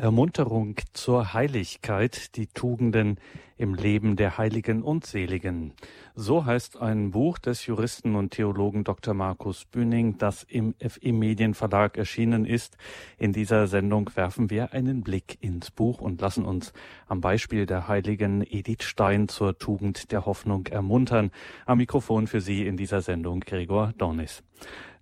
Ermunterung zur Heiligkeit, die Tugenden im Leben der Heiligen und Seligen. So heißt ein Buch des Juristen und Theologen Dr. Markus Bühning, das im FE Medienverlag erschienen ist. In dieser Sendung werfen wir einen Blick ins Buch und lassen uns am Beispiel der Heiligen Edith Stein zur Tugend der Hoffnung ermuntern. Am Mikrofon für Sie in dieser Sendung Gregor Dornis.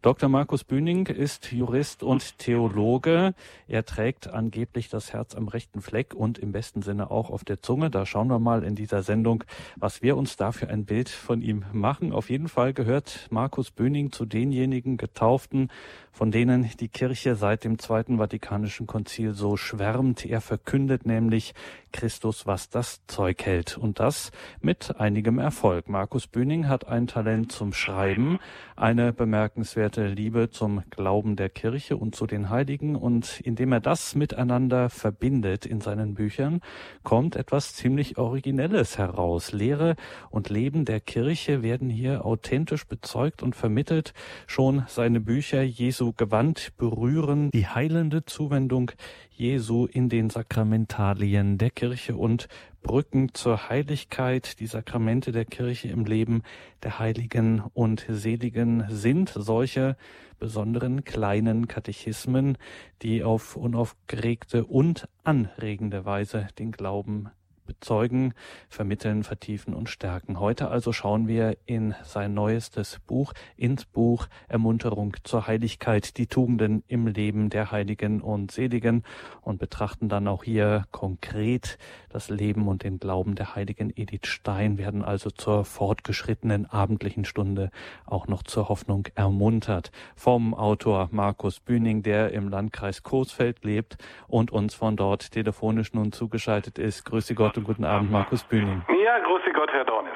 Dr. Markus Bühning ist Jurist und Theologe. Er trägt angeblich das Herz am rechten Fleck und im besten Sinne auch auf der Zunge. Da schauen wir mal in dieser Sendung, was wir uns da für ein Bild von ihm machen. Auf jeden Fall gehört Markus Bühning zu denjenigen Getauften, von denen die Kirche seit dem Zweiten Vatikanischen Konzil so schwärmt. Er verkündet nämlich Christus, was das Zeug hält. Und das mit einigem Erfolg. Markus Bühning hat ein Talent zum Schreiben, eine bemerkenswerte Liebe zum Glauben der Kirche und zu den Heiligen. Und indem er das miteinander verbindet in seinen Büchern, kommt etwas ziemlich Originelles heraus. Lehre und Leben der Kirche werden hier authentisch bezeugt und vermittelt. Schon seine Bücher Jesu Gewand berühren die heilende Zuwendung Jesu in den Sakramentalien der Kirche und Brücken zur Heiligkeit. Die Sakramente der Kirche im Leben der Heiligen und Seligen sind solche besonderen kleinen Katechismen, die auf unaufgeregte und anregende Weise den Glauben bezeugen, vermitteln, vertiefen und stärken. Heute also schauen wir in sein neuestes Buch, ins Buch Ermunterung zur Heiligkeit, die Tugenden im Leben der Heiligen und Seligen und betrachten dann auch hier konkret das Leben und den Glauben der Heiligen Edith Stein, werden also zur fortgeschrittenen abendlichen Stunde auch noch zur Hoffnung ermuntert. Vom Autor Markus Bühning, der im Landkreis Coesfeld lebt und uns von dort telefonisch nun zugeschaltet ist. Grüße Gott und guten Abend, Markus Bühning. Ja, grüße Gott, Herr Dornis.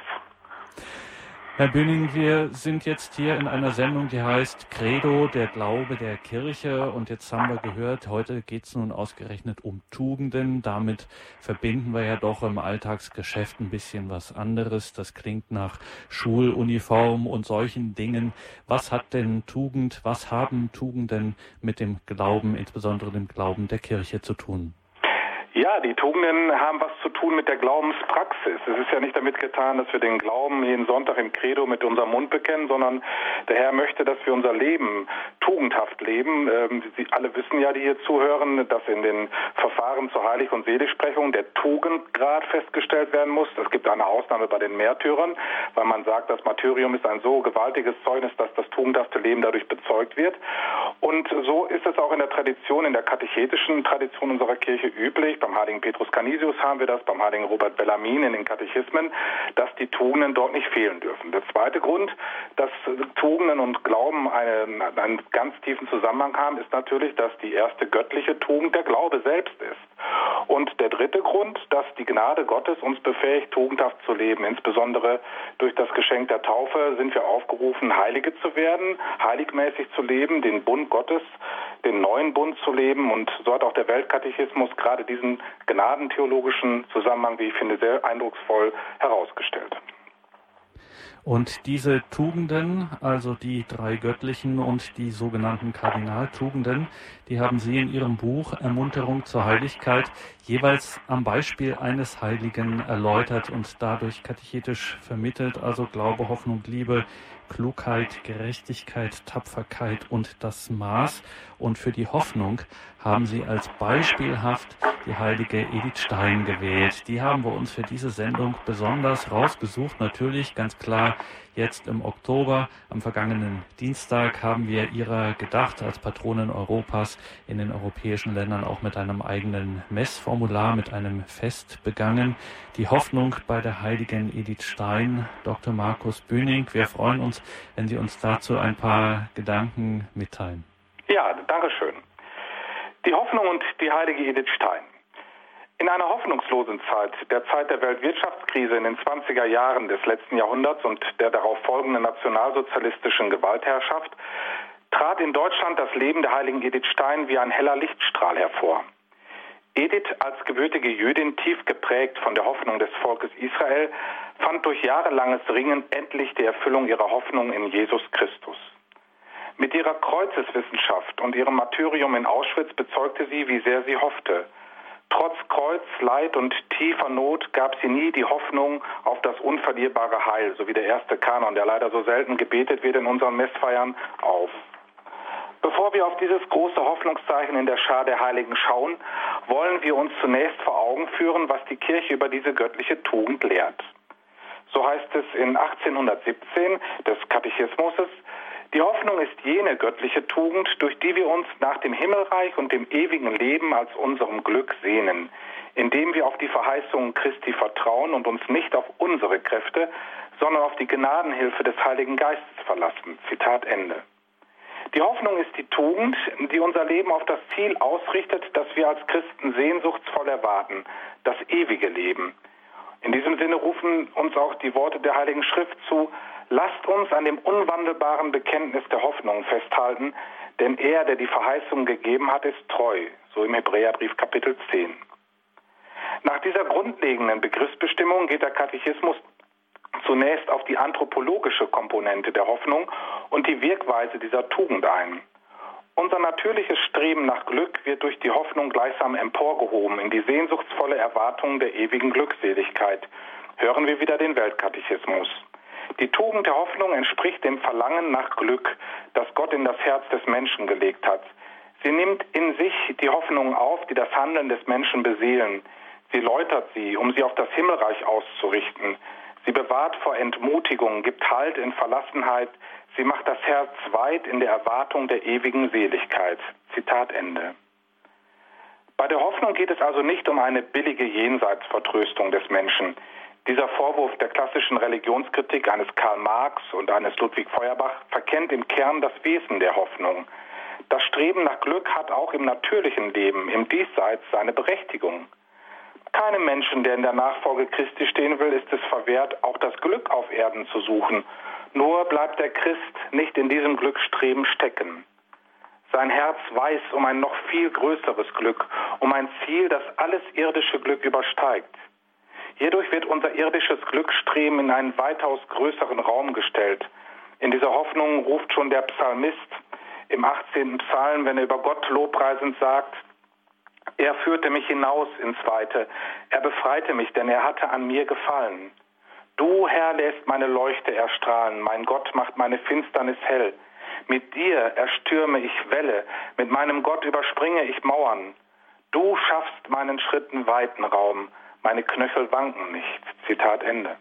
Herr Bühning, wir sind jetzt hier in einer Sendung, die heißt Credo, der Glaube der Kirche. Und jetzt haben wir gehört, heute geht es nun ausgerechnet um Tugenden. Damit verbinden wir ja doch im Alltagsgeschäft ein bisschen was anderes. Das klingt nach Schuluniform und solchen Dingen. Was hat denn Tugend, was haben Tugenden mit dem Glauben, insbesondere dem Glauben der Kirche zu tun? Ja, die Tugenden haben was zu tun mit der Glaubenspraxis. Es ist ja nicht damit getan, dass wir den Glauben jeden Sonntag im Credo mit unserem Mund bekennen, sondern der Herr möchte, dass wir unser Leben tugendhaft leben. Ähm, Sie alle wissen ja, die hier zuhören, dass in den Verfahren zur Heilig- und Seligsprechung der Tugendgrad festgestellt werden muss. Es gibt eine Ausnahme bei den Märtyrern, weil man sagt, das Martyrium ist ein so gewaltiges Zeugnis, dass das tugendhafte Leben dadurch bezeugt wird. Und so ist es auch in der Tradition, in der katechetischen Tradition unserer Kirche üblich beim heiligen Petrus Canisius haben wir das, beim heiligen Robert Bellamin in den Katechismen, dass die Tugenden dort nicht fehlen dürfen. Der zweite Grund, dass Tugenden und Glauben eine, einen ganz tiefen Zusammenhang haben, ist natürlich, dass die erste göttliche Tugend der Glaube selbst ist. Und der dritte Grund, dass die Gnade Gottes uns befähigt, tugendhaft zu leben. Insbesondere durch das Geschenk der Taufe sind wir aufgerufen, Heilige zu werden, heiligmäßig zu leben, den Bund Gottes, den neuen Bund zu leben. Und so hat auch der Weltkatechismus gerade diesen gnadentheologischen Zusammenhang, wie ich finde, sehr eindrucksvoll herausgestellt. Und diese Tugenden, also die drei göttlichen und die sogenannten Kardinaltugenden, die haben Sie in Ihrem Buch Ermunterung zur Heiligkeit jeweils am Beispiel eines Heiligen erläutert und dadurch katechetisch vermittelt, also Glaube, Hoffnung, Liebe, Klugheit, Gerechtigkeit, Tapferkeit und das Maß. Und für die Hoffnung haben Sie als beispielhaft die heilige Edith Stein gewählt. Die haben wir uns für diese Sendung besonders rausgesucht. Natürlich ganz klar jetzt im Oktober, am vergangenen Dienstag, haben wir ihrer gedacht als Patronin Europas in den europäischen Ländern auch mit einem eigenen Messformular, mit einem Fest begangen. Die Hoffnung bei der heiligen Edith Stein, Dr. Markus Bühning. Wir freuen uns, wenn Sie uns dazu ein paar Gedanken mitteilen. Ja, danke schön. Die Hoffnung und die heilige Edith Stein. In einer hoffnungslosen Zeit, der Zeit der Weltwirtschaftskrise in den 20er Jahren des letzten Jahrhunderts und der darauf folgenden nationalsozialistischen Gewaltherrschaft, trat in Deutschland das Leben der heiligen Edith Stein wie ein heller Lichtstrahl hervor. Edith, als gebürtige Jüdin, tief geprägt von der Hoffnung des Volkes Israel, fand durch jahrelanges Ringen endlich die Erfüllung ihrer Hoffnung in Jesus Christus. Mit ihrer Kreuzeswissenschaft und ihrem Martyrium in Auschwitz bezeugte sie, wie sehr sie hoffte – Trotz Kreuz, Leid und tiefer Not gab sie nie die Hoffnung auf das unverlierbare Heil, so wie der erste Kanon, der leider so selten gebetet wird in unseren Messfeiern, auf. Bevor wir auf dieses große Hoffnungszeichen in der Schar der Heiligen schauen, wollen wir uns zunächst vor Augen führen, was die Kirche über diese göttliche Tugend lehrt. So heißt es in 1817 des Katechismus, die Hoffnung ist jene göttliche Tugend, durch die wir uns nach dem Himmelreich und dem ewigen Leben als unserem Glück sehnen, indem wir auf die Verheißungen Christi vertrauen und uns nicht auf unsere Kräfte, sondern auf die Gnadenhilfe des Heiligen Geistes verlassen. Zitat Ende. Die Hoffnung ist die Tugend, die unser Leben auf das Ziel ausrichtet, das wir als Christen sehnsuchtsvoll erwarten, das ewige Leben. In diesem Sinne rufen uns auch die Worte der Heiligen Schrift zu, Lasst uns an dem unwandelbaren Bekenntnis der Hoffnung festhalten, denn er, der die Verheißung gegeben hat, ist treu, so im Hebräerbrief Kapitel 10. Nach dieser grundlegenden Begriffsbestimmung geht der Katechismus zunächst auf die anthropologische Komponente der Hoffnung und die Wirkweise dieser Tugend ein. Unser natürliches Streben nach Glück wird durch die Hoffnung gleichsam emporgehoben in die sehnsuchtsvolle Erwartung der ewigen Glückseligkeit. Hören wir wieder den Weltkatechismus. Die Tugend der Hoffnung entspricht dem Verlangen nach Glück, das Gott in das Herz des Menschen gelegt hat. Sie nimmt in sich die Hoffnungen auf, die das Handeln des Menschen beseelen. Sie läutert sie, um sie auf das Himmelreich auszurichten. Sie bewahrt vor Entmutigung, gibt Halt in Verlassenheit. Sie macht das Herz weit in der Erwartung der ewigen Seligkeit. Zitat Ende. Bei der Hoffnung geht es also nicht um eine billige Jenseitsvertröstung des Menschen. Dieser Vorwurf der klassischen Religionskritik eines Karl Marx und eines Ludwig Feuerbach verkennt im Kern das Wesen der Hoffnung. Das Streben nach Glück hat auch im natürlichen Leben, im Diesseits seine Berechtigung. Keinem Menschen, der in der Nachfolge Christi stehen will, ist es verwehrt, auch das Glück auf Erden zu suchen. Nur bleibt der Christ nicht in diesem Glücksstreben stecken. Sein Herz weiß um ein noch viel größeres Glück, um ein Ziel, das alles irdische Glück übersteigt. Hierdurch wird unser irdisches Glücksstreben in einen weitaus größeren Raum gestellt. In dieser Hoffnung ruft schon der Psalmist im 18. Psalm, wenn er über Gott lobpreisend sagt, er führte mich hinaus ins Weite, er befreite mich, denn er hatte an mir gefallen. Du, Herr, lässt meine Leuchte erstrahlen, mein Gott macht meine Finsternis hell. Mit dir erstürme ich Welle, mit meinem Gott überspringe ich Mauern. Du schaffst meinen Schritten weiten Raum, meine Knöchel wanken nicht. Zitat Ende.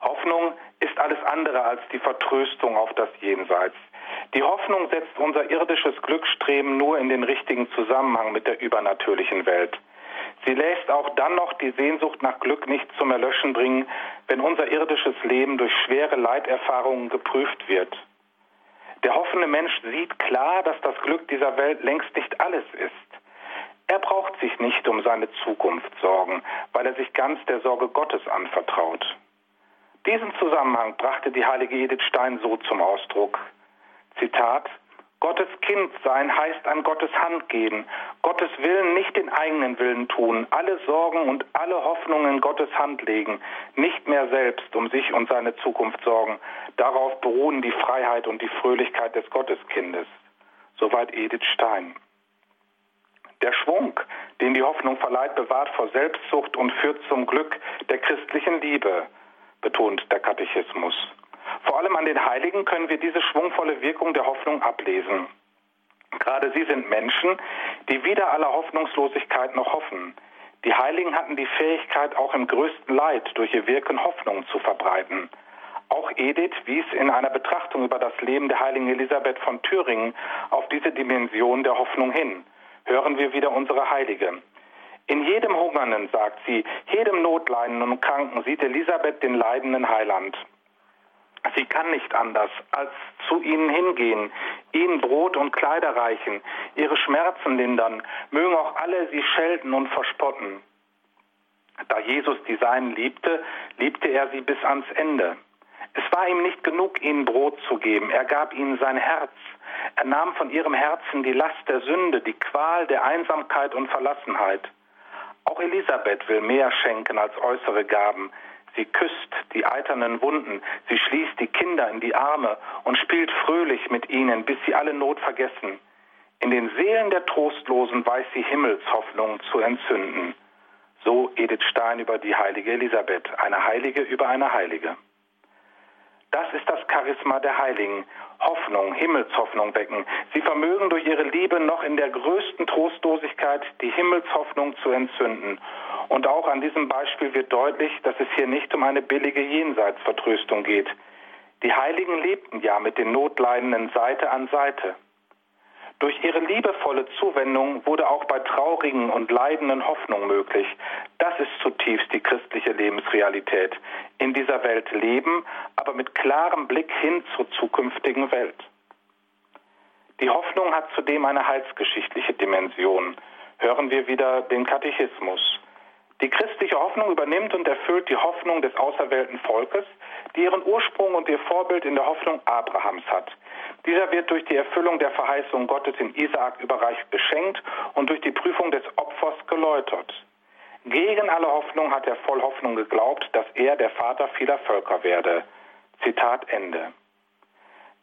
Hoffnung ist alles andere als die Vertröstung auf das Jenseits. Die Hoffnung setzt unser irdisches Glücksstreben nur in den richtigen Zusammenhang mit der übernatürlichen Welt. Sie lässt auch dann noch die Sehnsucht nach Glück nicht zum Erlöschen bringen, wenn unser irdisches Leben durch schwere Leiterfahrungen geprüft wird. Der hoffende Mensch sieht klar, dass das Glück dieser Welt längst nicht alles ist. Er braucht sich nicht um seine Zukunft sorgen, weil er sich ganz der Sorge Gottes anvertraut. Diesen Zusammenhang brachte die heilige Edith Stein so zum Ausdruck. Zitat Gottes Kind sein heißt an Gottes Hand gehen, Gottes Willen nicht den eigenen Willen tun, alle Sorgen und alle Hoffnungen Gottes Hand legen, nicht mehr selbst um sich und seine Zukunft sorgen. Darauf beruhen die Freiheit und die Fröhlichkeit des Gotteskindes. Soweit Edith Stein. Der Schwung, den die Hoffnung verleiht, bewahrt vor Selbstsucht und führt zum Glück der christlichen Liebe, betont der Katechismus. Vor allem an den Heiligen können wir diese schwungvolle Wirkung der Hoffnung ablesen. Gerade sie sind Menschen, die wider aller Hoffnungslosigkeit noch hoffen. Die Heiligen hatten die Fähigkeit, auch im größten Leid durch ihr Wirken Hoffnung zu verbreiten. Auch Edith wies in einer Betrachtung über das Leben der heiligen Elisabeth von Thüringen auf diese Dimension der Hoffnung hin hören wir wieder unsere Heilige. In jedem Hungernden, sagt sie, jedem Notleidenden und Kranken sieht Elisabeth den leidenden Heiland. Sie kann nicht anders, als zu ihnen hingehen, ihnen Brot und Kleider reichen, ihre Schmerzen lindern, mögen auch alle sie schelten und verspotten. Da Jesus die Seinen liebte, liebte er sie bis ans Ende. Es war ihm nicht genug, ihnen Brot zu geben, er gab ihnen sein Herz, er nahm von ihrem Herzen die Last der Sünde, die Qual der Einsamkeit und Verlassenheit. Auch Elisabeth will mehr schenken als äußere Gaben. Sie küsst die eiternen Wunden, sie schließt die Kinder in die Arme und spielt fröhlich mit ihnen, bis sie alle Not vergessen. In den Seelen der Trostlosen weiß sie Himmelshoffnung zu entzünden. So Edith Stein über die heilige Elisabeth, eine Heilige über eine Heilige. Das ist das Charisma der Heiligen. Hoffnung, Himmelshoffnung wecken. Sie vermögen durch ihre Liebe noch in der größten Trostlosigkeit die Himmelshoffnung zu entzünden. Und auch an diesem Beispiel wird deutlich, dass es hier nicht um eine billige Jenseitsvertröstung geht. Die Heiligen lebten ja mit den Notleidenden Seite an Seite. Durch ihre liebevolle Zuwendung wurde auch bei traurigen und leidenden Hoffnung möglich. Das ist zutiefst die christliche Lebensrealität. In dieser Welt leben, aber mit klarem Blick hin zur zukünftigen Welt. Die Hoffnung hat zudem eine heilsgeschichtliche Dimension. Hören wir wieder den Katechismus. Die christliche Hoffnung übernimmt und erfüllt die Hoffnung des auserwählten Volkes, die ihren Ursprung und ihr Vorbild in der Hoffnung Abrahams hat. Dieser wird durch die Erfüllung der Verheißung Gottes in Isaak überreicht beschenkt und durch die Prüfung des Opfers geläutert. Gegen alle Hoffnung hat er voll Hoffnung geglaubt, dass er der Vater vieler Völker werde. Zitat Ende.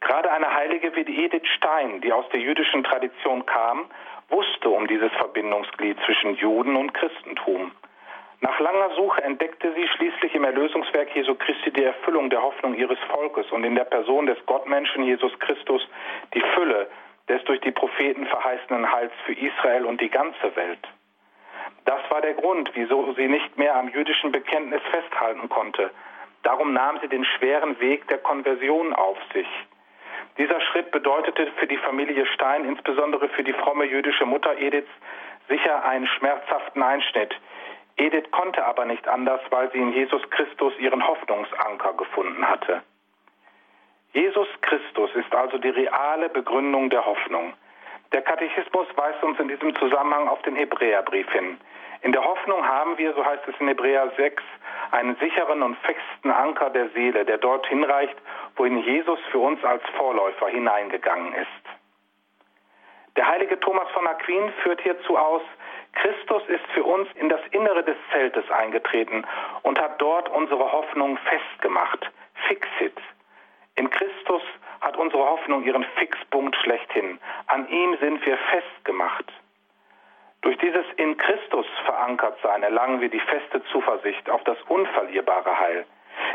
Gerade eine Heilige wie Edith Stein, die aus der jüdischen Tradition kam, wusste um dieses Verbindungsglied zwischen Juden und Christentum. Nach langer Suche entdeckte sie schließlich im Erlösungswerk Jesu Christi die Erfüllung der Hoffnung ihres Volkes und in der Person des Gottmenschen Jesus Christus die Fülle des durch die Propheten verheißenen Heils für Israel und die ganze Welt. Das war der Grund, wieso sie nicht mehr am jüdischen Bekenntnis festhalten konnte. Darum nahm sie den schweren Weg der Konversion auf sich. Dieser Schritt bedeutete für die Familie Stein, insbesondere für die fromme jüdische Mutter Ediths, sicher einen schmerzhaften Einschnitt. Edith konnte aber nicht anders, weil sie in Jesus Christus ihren Hoffnungsanker gefunden hatte. Jesus Christus ist also die reale Begründung der Hoffnung. Der Katechismus weist uns in diesem Zusammenhang auf den Hebräerbrief hin. In der Hoffnung haben wir, so heißt es in Hebräer 6, einen sicheren und festen Anker der Seele, der dort hinreicht, wohin Jesus für uns als Vorläufer hineingegangen ist. Der heilige Thomas von Aquin führt hierzu aus, Christus ist für uns in das Innere des Zeltes eingetreten und hat dort unsere Hoffnung festgemacht. Fixit. In Christus hat unsere Hoffnung ihren Fixpunkt schlechthin. An ihm sind wir festgemacht. Durch dieses in Christus verankert sein erlangen wir die feste Zuversicht auf das unverlierbare Heil.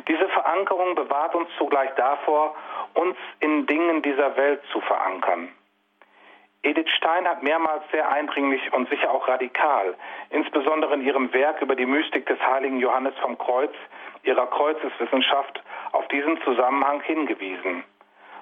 Diese Verankerung bewahrt uns zugleich davor, uns in Dingen dieser Welt zu verankern. Edith Stein hat mehrmals sehr eindringlich und sicher auch radikal, insbesondere in ihrem Werk über die Mystik des heiligen Johannes vom Kreuz, ihrer Kreuzeswissenschaft, auf diesen Zusammenhang hingewiesen.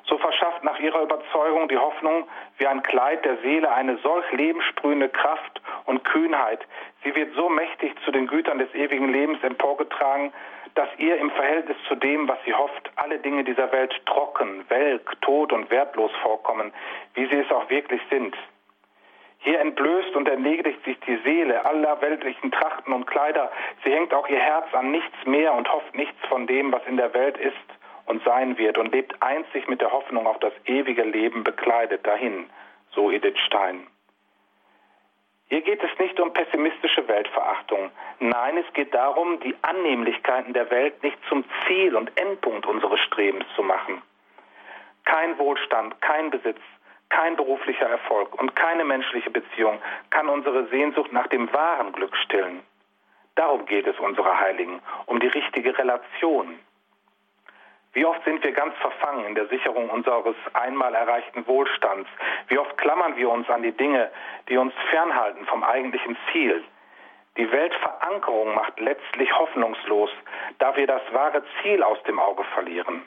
So verschafft nach ihrer Überzeugung die Hoffnung wie ein Kleid der Seele eine solch lebenssprühende Kraft und Kühnheit. Sie wird so mächtig zu den Gütern des ewigen Lebens emporgetragen, dass ihr im Verhältnis zu dem, was sie hofft, alle Dinge dieser Welt trocken, welk, tot und wertlos vorkommen, wie sie es auch wirklich sind. Hier entblößt und erledigt sich die Seele aller weltlichen Trachten und Kleider. Sie hängt auch ihr Herz an nichts mehr und hofft nichts von dem, was in der Welt ist und sein wird und lebt einzig mit der Hoffnung auf das ewige Leben bekleidet dahin, so Edith Stein. Hier geht es nicht um pessimistische Weltverachtung. Nein, es geht darum, die Annehmlichkeiten der Welt nicht zum Ziel und Endpunkt unseres Strebens zu machen. Kein Wohlstand, kein Besitz, kein beruflicher Erfolg und keine menschliche Beziehung kann unsere Sehnsucht nach dem wahren Glück stillen. Darum geht es unserer Heiligen, um die richtige Relation, wie oft sind wir ganz verfangen in der Sicherung unseres einmal erreichten Wohlstands? Wie oft klammern wir uns an die Dinge, die uns fernhalten vom eigentlichen Ziel? Die Weltverankerung macht letztlich hoffnungslos, da wir das wahre Ziel aus dem Auge verlieren.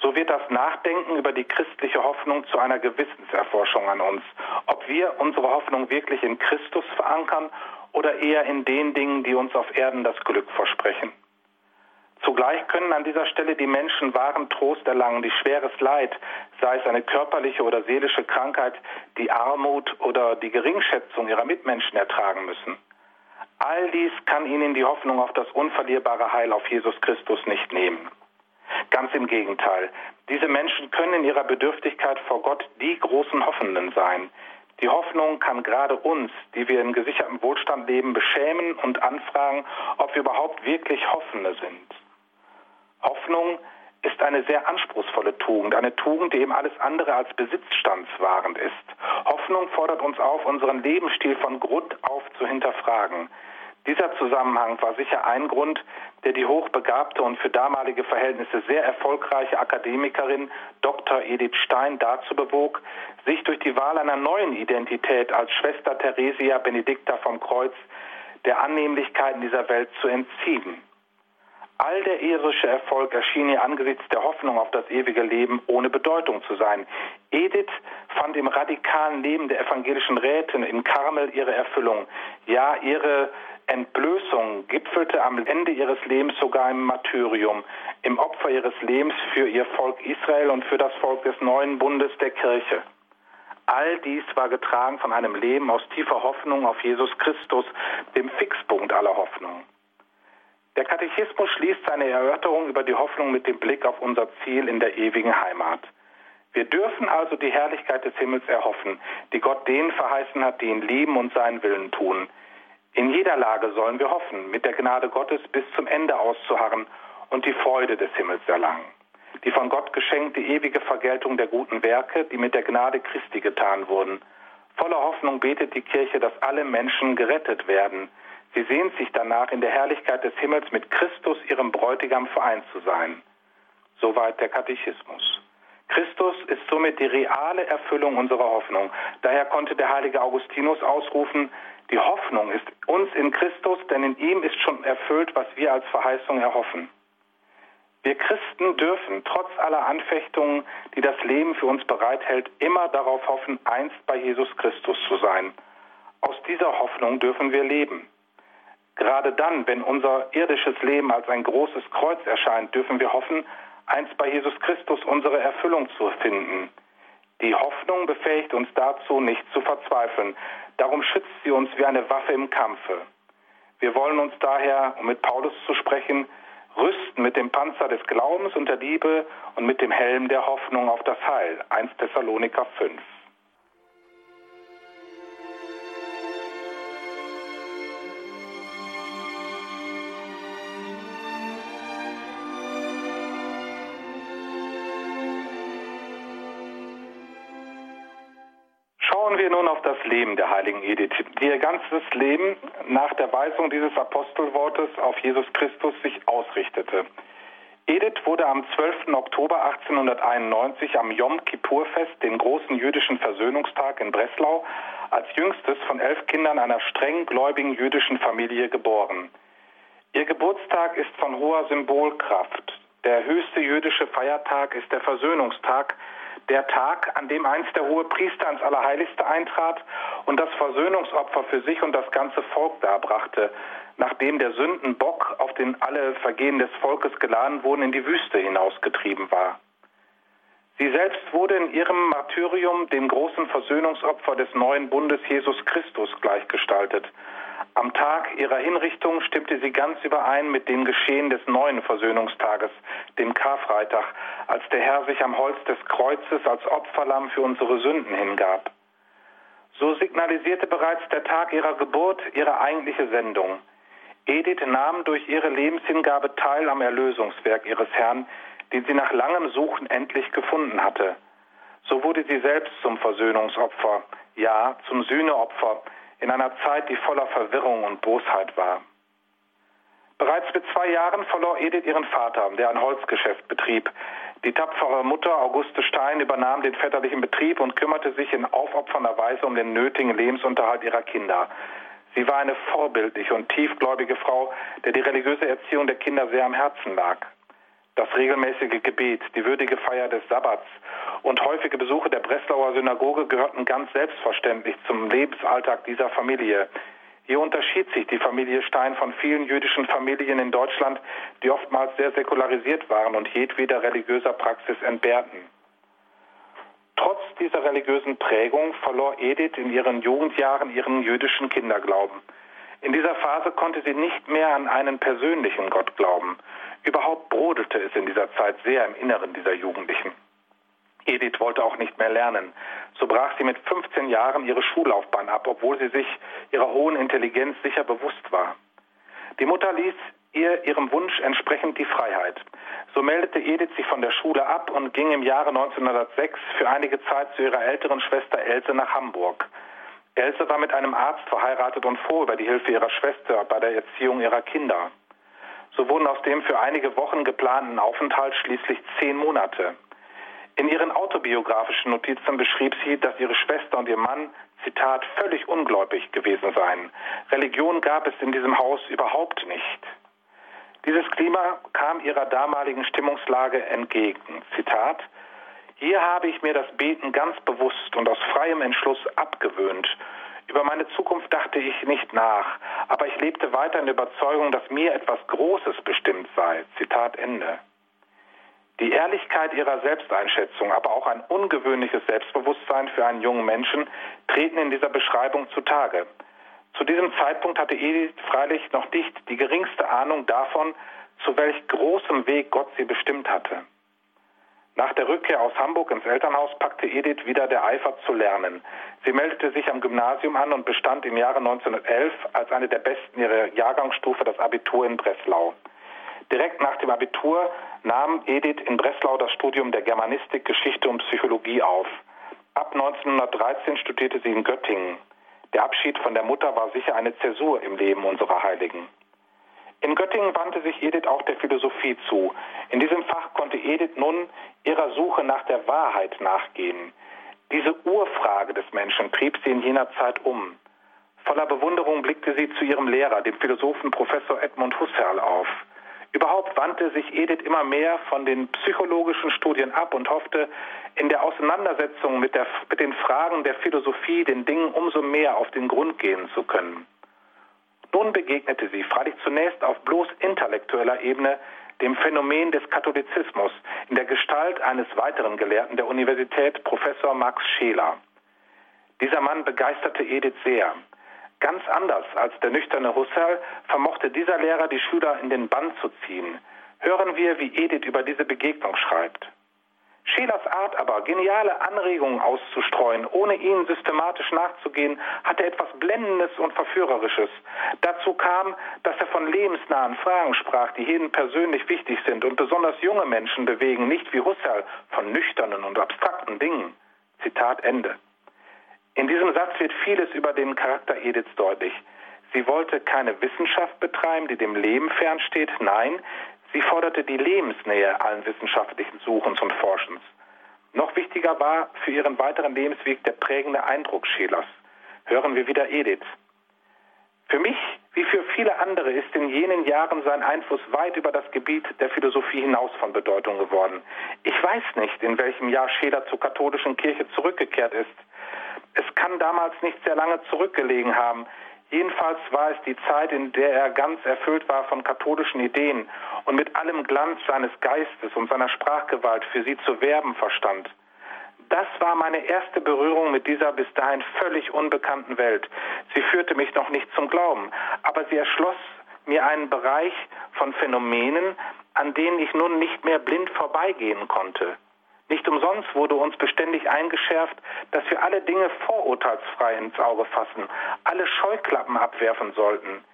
So wird das Nachdenken über die christliche Hoffnung zu einer Gewissenserforschung an uns, ob wir unsere Hoffnung wirklich in Christus verankern oder eher in den Dingen, die uns auf Erden das Glück versprechen. Zugleich können an dieser Stelle die Menschen wahren Trost erlangen, die schweres Leid, sei es eine körperliche oder seelische Krankheit, die Armut oder die Geringschätzung ihrer Mitmenschen ertragen müssen. All dies kann ihnen die Hoffnung auf das unverlierbare Heil auf Jesus Christus nicht nehmen. Ganz im Gegenteil, diese Menschen können in ihrer Bedürftigkeit vor Gott die großen Hoffenden sein. Die Hoffnung kann gerade uns, die wir in gesichertem Wohlstand leben, beschämen und anfragen, ob wir überhaupt wirklich Hoffende sind. Hoffnung ist eine sehr anspruchsvolle Tugend, eine Tugend, die eben alles andere als besitzstandswahrend ist. Hoffnung fordert uns auf, unseren Lebensstil von Grund auf zu hinterfragen. Dieser Zusammenhang war sicher ein Grund, der die hochbegabte und für damalige Verhältnisse sehr erfolgreiche Akademikerin Dr. Edith Stein dazu bewog, sich durch die Wahl einer neuen Identität als Schwester Theresia Benedicta vom Kreuz der Annehmlichkeiten dieser Welt zu entziehen. All der irische Erfolg erschien ihr angesichts der Hoffnung auf das ewige Leben ohne Bedeutung zu sein. Edith fand im radikalen Leben der evangelischen Rätin in Karmel ihre Erfüllung. Ja, ihre Entblößung gipfelte am Ende ihres Lebens sogar im Martyrium, im Opfer ihres Lebens für ihr Volk Israel und für das Volk des neuen Bundes der Kirche. All dies war getragen von einem Leben aus tiefer Hoffnung auf Jesus Christus, dem Fixpunkt aller Hoffnung. Der Katechismus schließt seine Erörterung über die Hoffnung mit dem Blick auf unser Ziel in der ewigen Heimat. Wir dürfen also die Herrlichkeit des Himmels erhoffen, die Gott denen verheißen hat, die ihn lieben und seinen Willen tun. In jeder Lage sollen wir hoffen, mit der Gnade Gottes bis zum Ende auszuharren und die Freude des Himmels erlangen. Die von Gott geschenkte ewige Vergeltung der guten Werke, die mit der Gnade Christi getan wurden. Voller Hoffnung betet die Kirche, dass alle Menschen gerettet werden. Sie sehnt sich danach, in der Herrlichkeit des Himmels mit Christus, ihrem Bräutigam, vereint zu sein. Soweit der Katechismus. Christus ist somit die reale Erfüllung unserer Hoffnung. Daher konnte der heilige Augustinus ausrufen, die Hoffnung ist uns in Christus, denn in ihm ist schon erfüllt, was wir als Verheißung erhoffen. Wir Christen dürfen trotz aller Anfechtungen, die das Leben für uns bereithält, immer darauf hoffen, einst bei Jesus Christus zu sein. Aus dieser Hoffnung dürfen wir leben. Gerade dann, wenn unser irdisches Leben als ein großes Kreuz erscheint, dürfen wir hoffen, einst bei Jesus Christus unsere Erfüllung zu finden. Die Hoffnung befähigt uns dazu, nicht zu verzweifeln. Darum schützt sie uns wie eine Waffe im Kampfe. Wir wollen uns daher, um mit Paulus zu sprechen, rüsten mit dem Panzer des Glaubens und der Liebe und mit dem Helm der Hoffnung auf das Heil. 1 Thessaloniker 5. wir nun auf das Leben der heiligen Edith, die ihr ganzes Leben nach der Weisung dieses Apostelwortes auf Jesus Christus sich ausrichtete. Edith wurde am 12. Oktober 1891 am Yom Kippur-Fest, den großen jüdischen Versöhnungstag in Breslau, als jüngstes von elf Kindern einer streng gläubigen jüdischen Familie geboren. Ihr Geburtstag ist von hoher Symbolkraft. Der höchste jüdische Feiertag ist der Versöhnungstag, der Tag, an dem einst der hohe Priester ans Allerheiligste eintrat und das Versöhnungsopfer für sich und das ganze Volk darbrachte, nachdem der Sündenbock, auf den alle Vergehen des Volkes geladen wurden, in die Wüste hinausgetrieben war. Sie selbst wurde in ihrem Martyrium dem großen Versöhnungsopfer des neuen Bundes Jesus Christus gleichgestaltet, am Tag ihrer Hinrichtung stimmte sie ganz überein mit dem Geschehen des neuen Versöhnungstages, dem Karfreitag, als der Herr sich am Holz des Kreuzes als Opferlamm für unsere Sünden hingab. So signalisierte bereits der Tag ihrer Geburt ihre eigentliche Sendung. Edith nahm durch ihre Lebenshingabe teil am Erlösungswerk ihres Herrn, den sie nach langem Suchen endlich gefunden hatte. So wurde sie selbst zum Versöhnungsopfer, ja zum Sühneopfer, in einer Zeit, die voller Verwirrung und Bosheit war. Bereits mit zwei Jahren verlor Edith ihren Vater, der ein Holzgeschäft betrieb. Die tapfere Mutter Auguste Stein übernahm den väterlichen Betrieb und kümmerte sich in aufopfernder Weise um den nötigen Lebensunterhalt ihrer Kinder. Sie war eine vorbildliche und tiefgläubige Frau, der die religiöse Erziehung der Kinder sehr am Herzen lag das regelmäßige Gebet, die würdige Feier des Sabbats und häufige Besuche der Breslauer Synagoge gehörten ganz selbstverständlich zum Lebensalltag dieser Familie. Hier unterschied sich die Familie Stein von vielen jüdischen Familien in Deutschland, die oftmals sehr säkularisiert waren und jedweder religiöser Praxis entbehrten. Trotz dieser religiösen Prägung verlor Edith in ihren Jugendjahren ihren jüdischen Kinderglauben. In dieser Phase konnte sie nicht mehr an einen persönlichen Gott glauben. Überhaupt brodelte es in dieser Zeit sehr im Inneren dieser Jugendlichen. Edith wollte auch nicht mehr lernen. So brach sie mit 15 Jahren ihre Schullaufbahn ab, obwohl sie sich ihrer hohen Intelligenz sicher bewusst war. Die Mutter ließ ihr ihrem Wunsch entsprechend die Freiheit. So meldete Edith sich von der Schule ab und ging im Jahre 1906 für einige Zeit zu ihrer älteren Schwester Else nach Hamburg. Else war mit einem Arzt verheiratet und froh über die Hilfe ihrer Schwester bei der Erziehung ihrer Kinder. So wurden aus dem für einige Wochen geplanten Aufenthalt schließlich zehn Monate. In ihren autobiografischen Notizen beschrieb sie, dass ihre Schwester und ihr Mann, Zitat, völlig ungläubig gewesen seien. Religion gab es in diesem Haus überhaupt nicht. Dieses Klima kam ihrer damaligen Stimmungslage entgegen. Zitat, hier habe ich mir das Beten ganz bewusst und aus freiem Entschluss abgewöhnt. Über meine Zukunft dachte ich nicht nach, aber ich lebte weiter in der Überzeugung, dass mir etwas Großes bestimmt sei. Zitat Ende. Die Ehrlichkeit ihrer Selbsteinschätzung, aber auch ein ungewöhnliches Selbstbewusstsein für einen jungen Menschen treten in dieser Beschreibung zutage. Zu diesem Zeitpunkt hatte Edith freilich noch nicht die geringste Ahnung davon, zu welch großem Weg Gott sie bestimmt hatte. Nach der Rückkehr aus Hamburg ins Elternhaus packte Edith wieder der Eifer zu lernen. Sie meldete sich am Gymnasium an und bestand im Jahre 1911 als eine der besten ihrer Jahrgangsstufe das Abitur in Breslau. Direkt nach dem Abitur nahm Edith in Breslau das Studium der Germanistik, Geschichte und Psychologie auf. Ab 1913 studierte sie in Göttingen. Der Abschied von der Mutter war sicher eine Zäsur im Leben unserer Heiligen. In Göttingen wandte sich Edith auch der Philosophie zu. In diesem Fach konnte Edith nun ihrer Suche nach der Wahrheit nachgehen. Diese Urfrage des Menschen trieb sie in jener Zeit um. Voller Bewunderung blickte sie zu ihrem Lehrer, dem Philosophen Professor Edmund Husserl, auf. Überhaupt wandte sich Edith immer mehr von den psychologischen Studien ab und hoffte, in der Auseinandersetzung mit, der, mit den Fragen der Philosophie den Dingen umso mehr auf den Grund gehen zu können. Nun begegnete sie, freilich zunächst auf bloß intellektueller Ebene, dem Phänomen des Katholizismus in der Gestalt eines weiteren Gelehrten der Universität, Professor Max Scheler. Dieser Mann begeisterte Edith sehr. Ganz anders als der nüchterne Husserl vermochte dieser Lehrer die Schüler in den Bann zu ziehen. Hören wir, wie Edith über diese Begegnung schreibt. Schelers Art aber, geniale Anregungen auszustreuen, ohne ihnen systematisch nachzugehen, hatte etwas Blendendes und Verführerisches. Dazu kam, dass er von lebensnahen Fragen sprach, die jedem persönlich wichtig sind und besonders junge Menschen bewegen, nicht wie Husserl von nüchternen und abstrakten Dingen. Zitat Ende. In diesem Satz wird vieles über den Charakter Ediths deutlich. Sie wollte keine Wissenschaft betreiben, die dem Leben fernsteht. Nein, sie forderte die Lebensnähe allen wissenschaftlichen Suchens und Forschens. Noch wichtiger war für ihren weiteren Lebensweg der prägende Eindruck Schelers. Hören wir wieder Edith. Für mich, wie für viele andere, ist in jenen Jahren sein Einfluss weit über das Gebiet der Philosophie hinaus von Bedeutung geworden. Ich weiß nicht, in welchem Jahr Scheler zur katholischen Kirche zurückgekehrt ist. Es kann damals nicht sehr lange zurückgelegen haben. Jedenfalls war es die Zeit, in der er ganz erfüllt war von katholischen Ideen und mit allem Glanz seines Geistes und seiner Sprachgewalt für sie zu werben verstand. Das war meine erste Berührung mit dieser bis dahin völlig unbekannten Welt. Sie führte mich noch nicht zum Glauben, aber sie erschloss mir einen Bereich von Phänomenen, an denen ich nun nicht mehr blind vorbeigehen konnte. Nicht umsonst wurde uns beständig eingeschärft, dass wir alle Dinge vorurteilsfrei ins Auge fassen, alle Scheuklappen abwerfen sollten.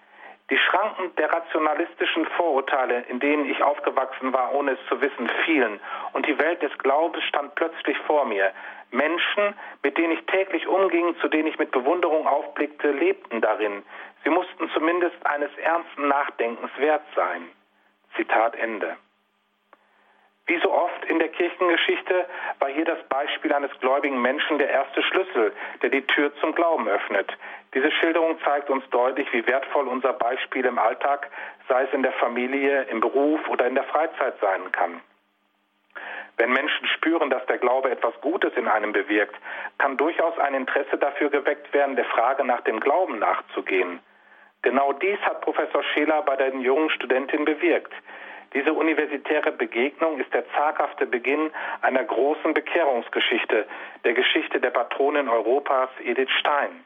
Die Schranken der rationalistischen Vorurteile, in denen ich aufgewachsen war, ohne es zu wissen, fielen, und die Welt des Glaubens stand plötzlich vor mir. Menschen, mit denen ich täglich umging, zu denen ich mit Bewunderung aufblickte, lebten darin. Sie mussten zumindest eines ernsten Nachdenkens wert sein. Zitat Ende. Wie so oft in der Kirchengeschichte war hier das Beispiel eines gläubigen Menschen der erste Schlüssel, der die Tür zum Glauben öffnet. Diese Schilderung zeigt uns deutlich, wie wertvoll unser Beispiel im Alltag, sei es in der Familie, im Beruf oder in der Freizeit sein kann. Wenn Menschen spüren, dass der Glaube etwas Gutes in einem bewirkt, kann durchaus ein Interesse dafür geweckt werden, der Frage nach dem Glauben nachzugehen. Genau dies hat Professor Scheler bei den jungen Studentinnen bewirkt. Diese universitäre Begegnung ist der zaghafte Beginn einer großen Bekehrungsgeschichte, der Geschichte der Patronin Europas Edith Stein.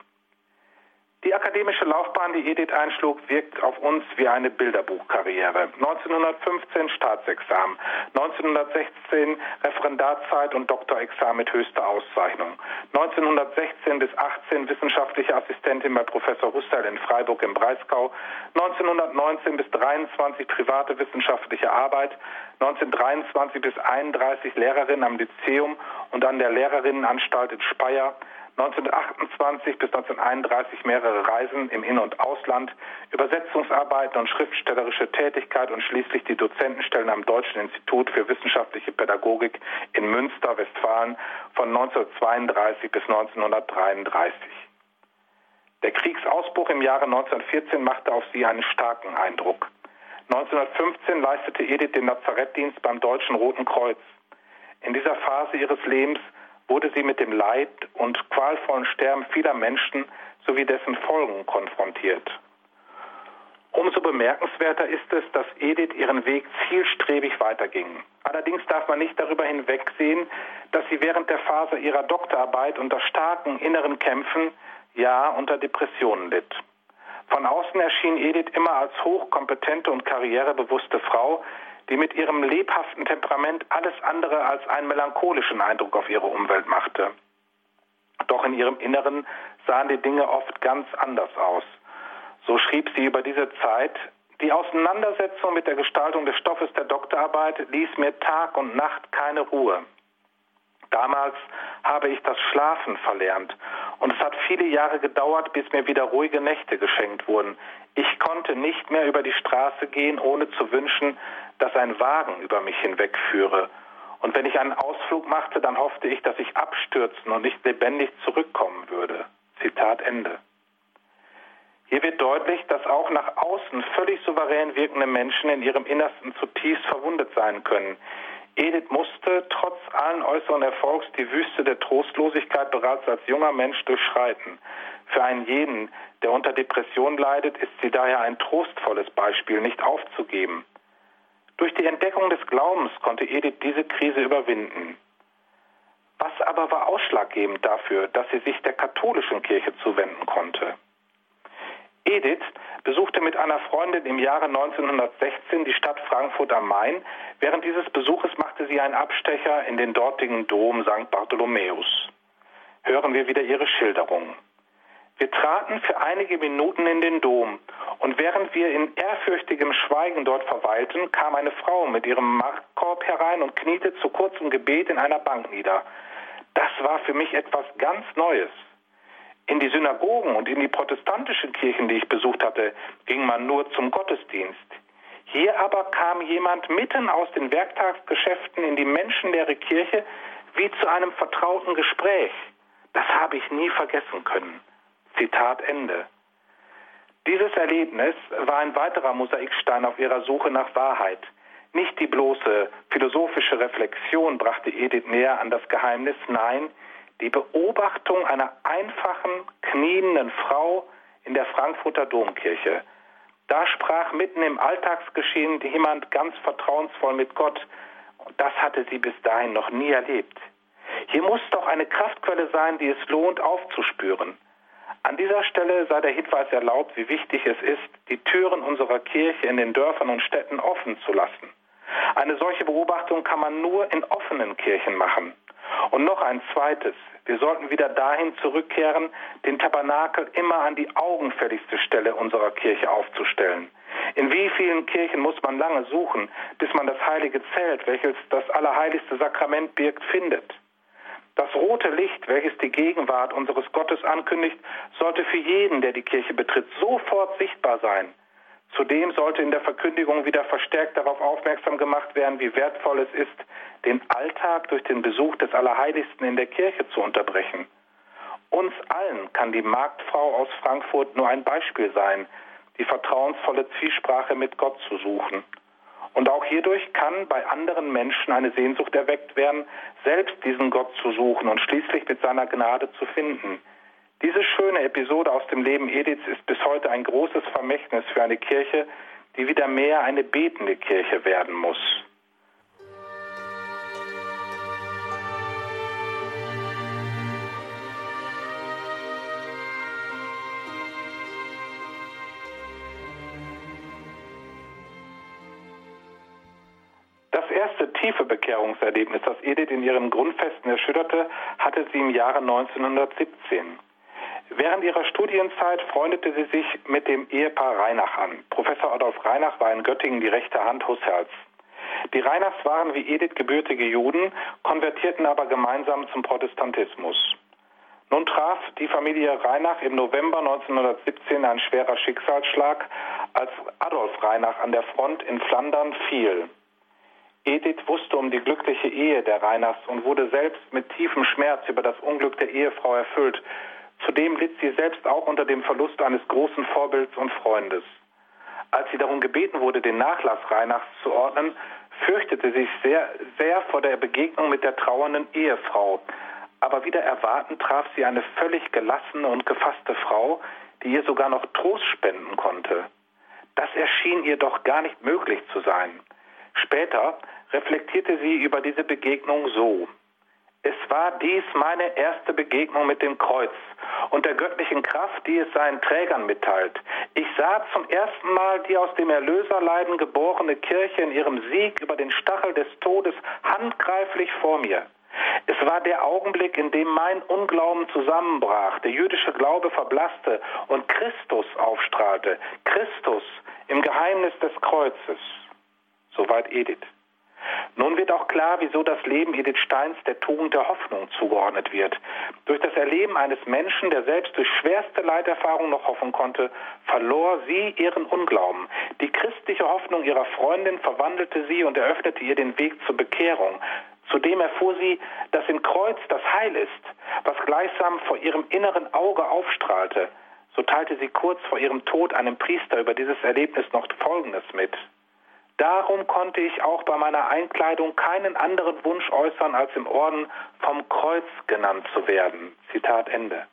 Die akademische Laufbahn, die Edith einschlug, wirkt auf uns wie eine Bilderbuchkarriere. 1915 Staatsexamen, 1916 Referendarzeit und Doktorexamen mit höchster Auszeichnung, 1916 bis 18 wissenschaftliche Assistentin bei Professor Husserl in Freiburg im Breisgau, 1919 bis 23 private wissenschaftliche Arbeit, 1923 bis 31 Lehrerin am Lyzeum und an der Lehrerinnenanstalt in Speyer, 1928 bis 1931 mehrere Reisen im In- und Ausland, Übersetzungsarbeiten und schriftstellerische Tätigkeit und schließlich die Dozentenstellen am Deutschen Institut für wissenschaftliche Pädagogik in Münster, Westfalen von 1932 bis 1933. Der Kriegsausbruch im Jahre 1914 machte auf sie einen starken Eindruck. 1915 leistete Edith den Lazarettdienst beim Deutschen Roten Kreuz. In dieser Phase ihres Lebens wurde sie mit dem Leid und qualvollen Sterben vieler Menschen sowie dessen Folgen konfrontiert. Umso bemerkenswerter ist es, dass Edith ihren Weg zielstrebig weiterging. Allerdings darf man nicht darüber hinwegsehen, dass sie während der Phase ihrer Doktorarbeit unter starken inneren Kämpfen, ja unter Depressionen litt. Von außen erschien Edith immer als hochkompetente und karrierebewusste Frau, die mit ihrem lebhaften Temperament alles andere als einen melancholischen Eindruck auf ihre Umwelt machte. Doch in ihrem Inneren sahen die Dinge oft ganz anders aus. So schrieb sie über diese Zeit, die Auseinandersetzung mit der Gestaltung des Stoffes der Doktorarbeit ließ mir Tag und Nacht keine Ruhe. Damals habe ich das Schlafen verlernt und es hat viele Jahre gedauert, bis mir wieder ruhige Nächte geschenkt wurden. Ich konnte nicht mehr über die Straße gehen, ohne zu wünschen, dass ein Wagen über mich hinwegführe. Und wenn ich einen Ausflug machte, dann hoffte ich, dass ich abstürzen und nicht lebendig zurückkommen würde. Zitat Ende. Hier wird deutlich, dass auch nach außen völlig souverän wirkende Menschen in ihrem Innersten zutiefst verwundet sein können. Edith musste trotz allen äußeren Erfolgs die Wüste der Trostlosigkeit bereits als junger Mensch durchschreiten. Für einen jeden, der unter Depression leidet, ist sie daher ein trostvolles Beispiel, nicht aufzugeben. Durch die Entdeckung des Glaubens konnte Edith diese Krise überwinden. Was aber war ausschlaggebend dafür, dass sie sich der katholischen Kirche zuwenden konnte? Edith besuchte mit einer Freundin im Jahre 1916 die Stadt Frankfurt am Main. Während dieses Besuches machte sie einen Abstecher in den dortigen Dom St. Bartholomäus. Hören wir wieder ihre Schilderung. Wir traten für einige Minuten in den Dom und während wir in ehrfürchtigem Schweigen dort verweilten, kam eine Frau mit ihrem Marktkorb herein und kniete zu kurzem Gebet in einer Bank nieder. Das war für mich etwas ganz Neues. In die Synagogen und in die protestantischen Kirchen, die ich besucht hatte, ging man nur zum Gottesdienst. Hier aber kam jemand mitten aus den Werktagsgeschäften in die menschenleere Kirche wie zu einem vertrauten Gespräch. Das habe ich nie vergessen können. Zitat Ende. Dieses Erlebnis war ein weiterer Mosaikstein auf ihrer Suche nach Wahrheit. Nicht die bloße philosophische Reflexion brachte Edith näher an das Geheimnis, nein, die Beobachtung einer einfachen, knienden Frau in der Frankfurter Domkirche. Da sprach mitten im Alltagsgeschehen jemand ganz vertrauensvoll mit Gott. Und das hatte sie bis dahin noch nie erlebt. Hier muss doch eine Kraftquelle sein, die es lohnt aufzuspüren. An dieser Stelle sei der Hinweis erlaubt, wie wichtig es ist, die Türen unserer Kirche in den Dörfern und Städten offen zu lassen. Eine solche Beobachtung kann man nur in offenen Kirchen machen. Und noch ein zweites. Wir sollten wieder dahin zurückkehren, den Tabernakel immer an die augenfälligste Stelle unserer Kirche aufzustellen. In wie vielen Kirchen muss man lange suchen, bis man das heilige Zelt, welches das allerheiligste Sakrament birgt, findet? Das rote Licht, welches die Gegenwart unseres Gottes ankündigt, sollte für jeden, der die Kirche betritt, sofort sichtbar sein. Zudem sollte in der Verkündigung wieder verstärkt darauf aufmerksam gemacht werden, wie wertvoll es ist, den Alltag durch den Besuch des Allerheiligsten in der Kirche zu unterbrechen. Uns allen kann die Marktfrau aus Frankfurt nur ein Beispiel sein, die vertrauensvolle Zwiesprache mit Gott zu suchen. Und auch hierdurch kann bei anderen Menschen eine Sehnsucht erweckt werden, selbst diesen Gott zu suchen und schließlich mit seiner Gnade zu finden. Diese schöne Episode aus dem Leben Ediths ist bis heute ein großes Vermächtnis für eine Kirche, die wieder mehr eine betende Kirche werden muss. Tiefe Bekehrungserlebnis, das Edith in ihren Grundfesten erschütterte, hatte sie im Jahre 1917. Während ihrer Studienzeit freundete sie sich mit dem Ehepaar Reinach an. Professor Adolf Reinach war in Göttingen die rechte Hand Husserls. Die Reinachs waren wie Edith gebürtige Juden, konvertierten aber gemeinsam zum Protestantismus. Nun traf die Familie Reinach im November 1917 ein schwerer Schicksalsschlag, als Adolf Reinach an der Front in Flandern fiel. Edith wusste um die glückliche Ehe der Reinachs und wurde selbst mit tiefem Schmerz über das Unglück der Ehefrau erfüllt. Zudem litt sie selbst auch unter dem Verlust eines großen Vorbilds und Freundes. Als sie darum gebeten wurde, den Nachlass Reinachs zu ordnen, fürchtete sie sich sehr, sehr vor der Begegnung mit der trauernden Ehefrau aber wieder erwarten traf sie eine völlig gelassene und gefasste Frau, die ihr sogar noch Trost spenden konnte. Das erschien ihr doch gar nicht möglich zu sein. Später reflektierte sie über diese Begegnung so. Es war dies meine erste Begegnung mit dem Kreuz und der göttlichen Kraft, die es seinen Trägern mitteilt. Ich sah zum ersten Mal die aus dem Erlöserleiden geborene Kirche in ihrem Sieg über den Stachel des Todes handgreiflich vor mir. Es war der Augenblick, in dem mein Unglauben zusammenbrach, der jüdische Glaube verblasste und Christus aufstrahlte. Christus im Geheimnis des Kreuzes. Soweit Edith. Nun wird auch klar, wieso das Leben Edith Steins der Tugend der Hoffnung zugeordnet wird. Durch das Erleben eines Menschen, der selbst durch schwerste Leiterfahrung noch hoffen konnte, verlor sie ihren Unglauben. Die christliche Hoffnung ihrer Freundin verwandelte sie und eröffnete ihr den Weg zur Bekehrung. Zudem erfuhr sie, dass im Kreuz das Heil ist, was gleichsam vor ihrem inneren Auge aufstrahlte. So teilte sie kurz vor ihrem Tod einem Priester über dieses Erlebnis noch Folgendes mit. Darum konnte ich auch bei meiner Einkleidung keinen anderen Wunsch äußern, als im Orden vom Kreuz genannt zu werden. Zitat Ende.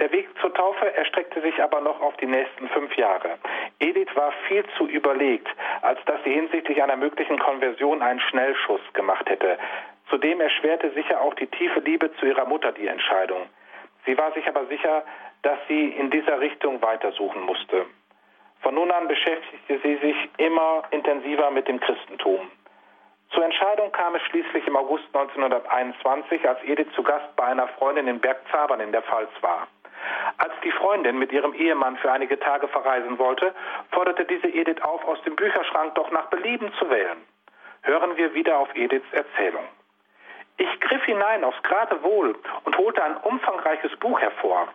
Der Weg zur Taufe erstreckte sich aber noch auf die nächsten fünf Jahre. Edith war viel zu überlegt, als dass sie hinsichtlich einer möglichen Konversion einen Schnellschuss gemacht hätte. Zudem erschwerte sicher auch die tiefe Liebe zu ihrer Mutter die Entscheidung. Sie war sich aber sicher, dass sie in dieser Richtung weitersuchen musste. Von nun an beschäftigte sie sich immer intensiver mit dem Christentum. Zur Entscheidung kam es schließlich im August 1921, als Edith zu Gast bei einer Freundin in Bergzabern in der Pfalz war. Als die Freundin mit ihrem Ehemann für einige Tage verreisen wollte, forderte diese Edith auf, aus dem Bücherschrank doch nach Belieben zu wählen. Hören wir wieder auf Ediths Erzählung. Ich griff hinein aufs Geratewohl und holte ein umfangreiches Buch hervor.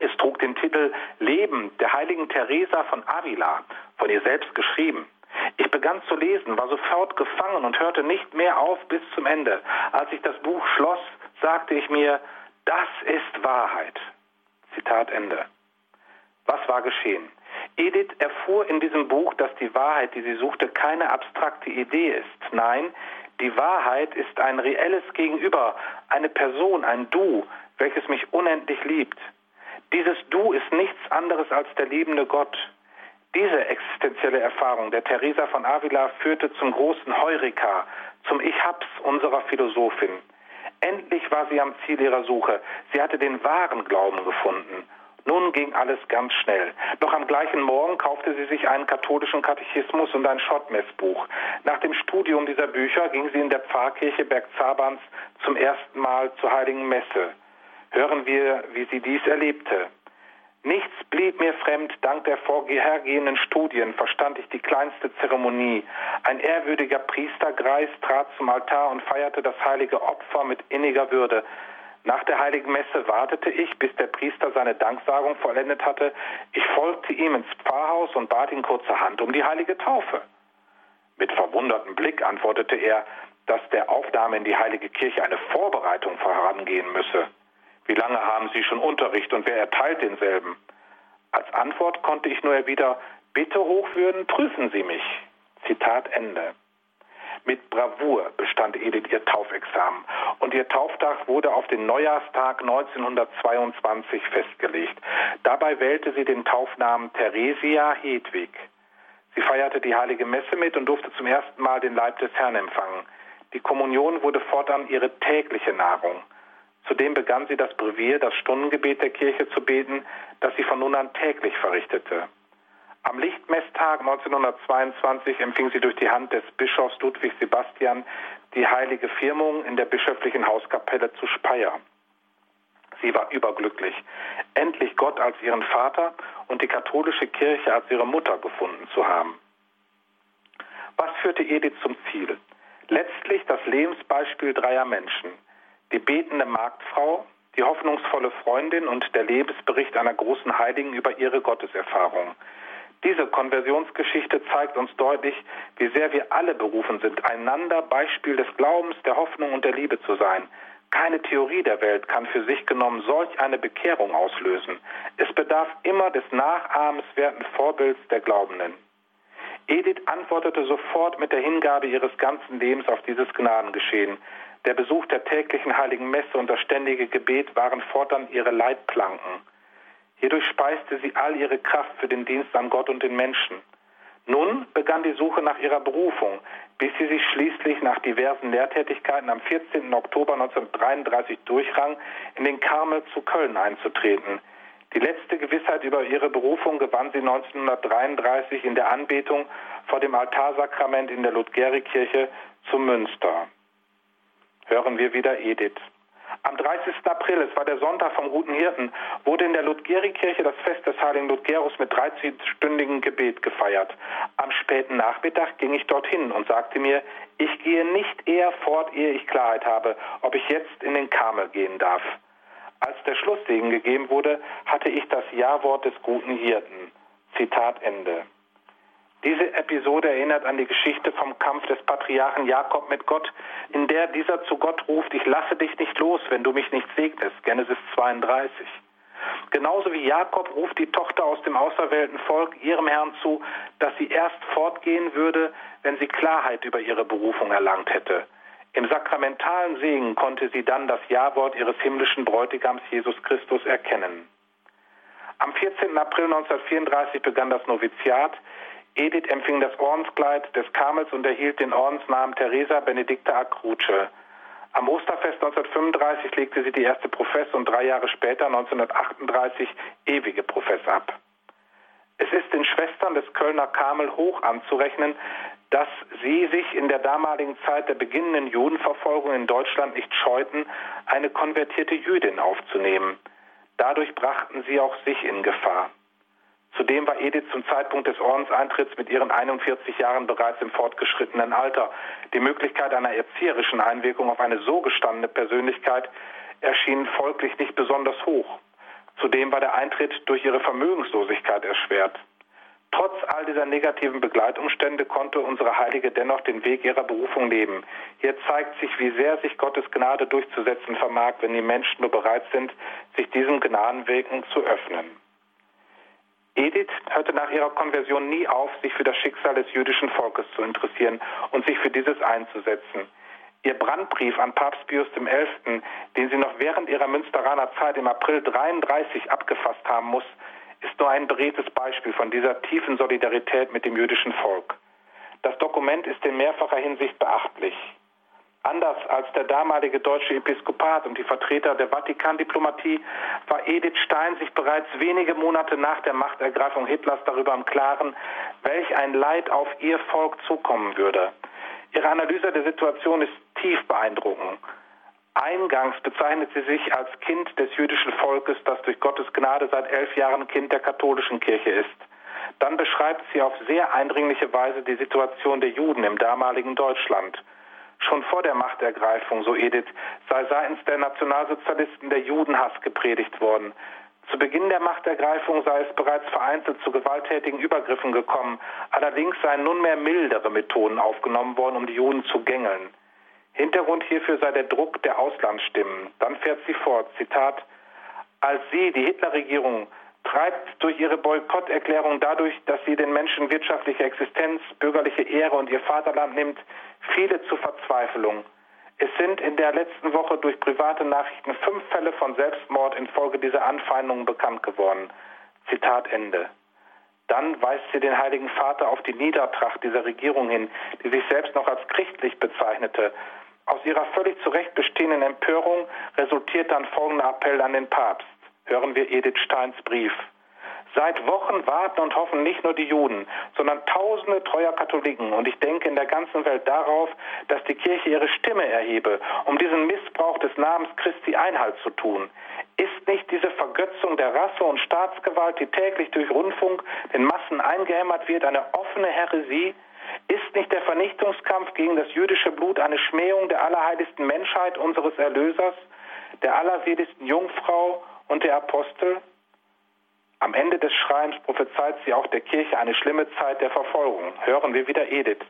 Es trug den Titel Leben der heiligen Teresa von Avila, von ihr selbst geschrieben. Ich begann zu lesen, war sofort gefangen und hörte nicht mehr auf bis zum Ende. Als ich das Buch schloss, sagte ich mir, das ist Wahrheit. Zitat Ende. Was war geschehen? Edith erfuhr in diesem Buch, dass die Wahrheit, die sie suchte, keine abstrakte Idee ist. Nein, die Wahrheit ist ein reelles Gegenüber, eine Person, ein Du, welches mich unendlich liebt. Dieses Du ist nichts anderes als der liebende Gott. Diese existenzielle Erfahrung der Teresa von Avila führte zum großen Heureka, zum Ich hab's unserer Philosophin. Endlich war sie am Ziel ihrer Suche. Sie hatte den wahren Glauben gefunden. Nun ging alles ganz schnell. Noch am gleichen Morgen kaufte sie sich einen katholischen Katechismus und ein Schottmessbuch. Nach dem Studium dieser Bücher ging sie in der Pfarrkirche Bergzabans zum ersten Mal zur Heiligen Messe. Hören wir, wie sie dies erlebte. Nichts blieb mir fremd, dank der vorhergehenden Studien verstand ich die kleinste Zeremonie. Ein ehrwürdiger Priestergreis trat zum Altar und feierte das heilige Opfer mit inniger Würde. Nach der heiligen Messe wartete ich, bis der Priester seine Danksagung vollendet hatte. Ich folgte ihm ins Pfarrhaus und bat ihn kurzerhand um die heilige Taufe. Mit verwundertem Blick antwortete er, dass der Aufnahme in die heilige Kirche eine Vorbereitung vorangehen müsse. Wie lange haben Sie schon Unterricht und wer erteilt denselben? Als Antwort konnte ich nur erwidern, bitte Hochwürden, prüfen Sie mich. Zitat Ende. Mit Bravour bestand Edith ihr Taufexamen und ihr Tauftag wurde auf den Neujahrstag 1922 festgelegt. Dabei wählte sie den Taufnamen Theresia Hedwig. Sie feierte die heilige Messe mit und durfte zum ersten Mal den Leib des Herrn empfangen. Die Kommunion wurde fortan ihre tägliche Nahrung. Zudem begann sie das Brevier, das Stundengebet der Kirche zu beten, das sie von nun an täglich verrichtete. Am Lichtmesstag 1922 empfing sie durch die Hand des Bischofs Ludwig Sebastian die heilige Firmung in der bischöflichen Hauskapelle zu Speyer. Sie war überglücklich, endlich Gott als ihren Vater und die katholische Kirche als ihre Mutter gefunden zu haben. Was führte Edith zum Ziel? Letztlich das Lebensbeispiel dreier Menschen. Die betende Marktfrau, die hoffnungsvolle Freundin und der Lebensbericht einer großen Heiligen über ihre Gotteserfahrung. Diese Konversionsgeschichte zeigt uns deutlich, wie sehr wir alle berufen sind, einander Beispiel des Glaubens, der Hoffnung und der Liebe zu sein. Keine Theorie der Welt kann für sich genommen solch eine Bekehrung auslösen. Es bedarf immer des nachahmenswerten Vorbilds der Glaubenden. Edith antwortete sofort mit der Hingabe ihres ganzen Lebens auf dieses Gnadengeschehen. Der Besuch der täglichen heiligen Messe und das ständige Gebet waren fortan ihre Leitplanken. Hierdurch speiste sie all ihre Kraft für den Dienst an Gott und den Menschen. Nun begann die Suche nach ihrer Berufung, bis sie sich schließlich nach diversen Lehrtätigkeiten am 14. Oktober 1933 durchrang, in den Karmel zu Köln einzutreten. Die letzte Gewissheit über ihre Berufung gewann sie 1933 in der Anbetung vor dem Altarsakrament in der Ludgerikirche zu Münster. Hören wir wieder Edith. Am 30. April, es war der Sonntag vom Guten Hirten, wurde in der Ludgerikirche das Fest des heiligen Ludgerus mit 13-stündigem Gebet gefeiert. Am späten Nachmittag ging ich dorthin und sagte mir, ich gehe nicht eher fort, ehe ich Klarheit habe, ob ich jetzt in den Karmel gehen darf. Als der Schlusssegen gegeben wurde, hatte ich das Ja-Wort des Guten Hirten. Zitat Ende. Diese Episode erinnert an die Geschichte vom Kampf des Patriarchen Jakob mit Gott, in der dieser zu Gott ruft, ich lasse dich nicht los, wenn du mich nicht segnest. Genesis 32. Genauso wie Jakob ruft die Tochter aus dem auserwählten Volk ihrem Herrn zu, dass sie erst fortgehen würde, wenn sie Klarheit über ihre Berufung erlangt hätte. Im sakramentalen Segen konnte sie dann das Ja-Wort ihres himmlischen Bräutigams Jesus Christus erkennen. Am 14. April 1934 begann das Noviziat, Edith empfing das Ordenskleid des Karmels und erhielt den Ordensnamen Teresa Benedicta Acruce. Am Osterfest 1935 legte sie die erste Profess und drei Jahre später, 1938, ewige Profess ab. Es ist den Schwestern des Kölner Karmel hoch anzurechnen, dass sie sich in der damaligen Zeit der beginnenden Judenverfolgung in Deutschland nicht scheuten, eine konvertierte Jüdin aufzunehmen. Dadurch brachten sie auch sich in Gefahr. Zudem war Edith zum Zeitpunkt des Ordenseintritts mit ihren 41 Jahren bereits im fortgeschrittenen Alter. Die Möglichkeit einer erzieherischen Einwirkung auf eine so gestandene Persönlichkeit erschien folglich nicht besonders hoch. Zudem war der Eintritt durch ihre Vermögenslosigkeit erschwert. Trotz all dieser negativen Begleitumstände konnte unsere Heilige dennoch den Weg ihrer Berufung leben. Hier zeigt sich, wie sehr sich Gottes Gnade durchzusetzen vermag, wenn die Menschen nur bereit sind, sich diesem Gnadenwegen zu öffnen. Edith hörte nach ihrer Konversion nie auf, sich für das Schicksal des jüdischen Volkes zu interessieren und sich für dieses einzusetzen. Ihr Brandbrief an Papst Pius XI., den sie noch während ihrer Münsteraner Zeit im April 33 abgefasst haben muss, ist nur ein beredtes Beispiel von dieser tiefen Solidarität mit dem jüdischen Volk. Das Dokument ist in mehrfacher Hinsicht beachtlich. Anders als der damalige deutsche Episkopat und die Vertreter der Vatikandiplomatie war Edith Stein sich bereits wenige Monate nach der Machtergreifung Hitlers darüber im Klaren, welch ein Leid auf ihr Volk zukommen würde. Ihre Analyse der Situation ist tief beeindruckend. Eingangs bezeichnet sie sich als Kind des jüdischen Volkes, das durch Gottes Gnade seit elf Jahren Kind der katholischen Kirche ist. Dann beschreibt sie auf sehr eindringliche Weise die Situation der Juden im damaligen Deutschland. Schon vor der Machtergreifung, so Edith, sei seitens der Nationalsozialisten der Judenhass gepredigt worden. Zu Beginn der Machtergreifung sei es bereits vereinzelt zu gewalttätigen Übergriffen gekommen. Allerdings seien nunmehr mildere Methoden aufgenommen worden, um die Juden zu gängeln. Hintergrund hierfür sei der Druck der Auslandsstimmen. Dann fährt sie fort, Zitat, als sie, die Hitlerregierung, treibt durch ihre Boykotterklärung dadurch, dass sie den Menschen wirtschaftliche Existenz, bürgerliche Ehre und ihr Vaterland nimmt, viele zur Verzweiflung. Es sind in der letzten Woche durch private Nachrichten fünf Fälle von Selbstmord infolge dieser Anfeindungen bekannt geworden. Zitat Ende. Dann weist sie den Heiligen Vater auf die Niedertracht dieser Regierung hin, die sich selbst noch als christlich bezeichnete. Aus ihrer völlig zu Recht bestehenden Empörung resultiert dann folgender Appell an den Papst. Hören wir Edith Steins Brief. Seit Wochen warten und hoffen nicht nur die Juden, sondern tausende treuer Katholiken und ich denke in der ganzen Welt darauf, dass die Kirche ihre Stimme erhebe, um diesen Missbrauch des Namens Christi Einhalt zu tun. Ist nicht diese Vergötzung der Rasse und Staatsgewalt, die täglich durch Rundfunk den Massen eingehämmert wird, eine offene Häresie? Ist nicht der Vernichtungskampf gegen das jüdische Blut eine Schmähung der allerheiligsten Menschheit unseres Erlösers, der allerseligsten Jungfrau und der Apostel? Am Ende des Schreins prophezeit sie auch der Kirche eine schlimme Zeit der Verfolgung. Hören wir wieder Edith.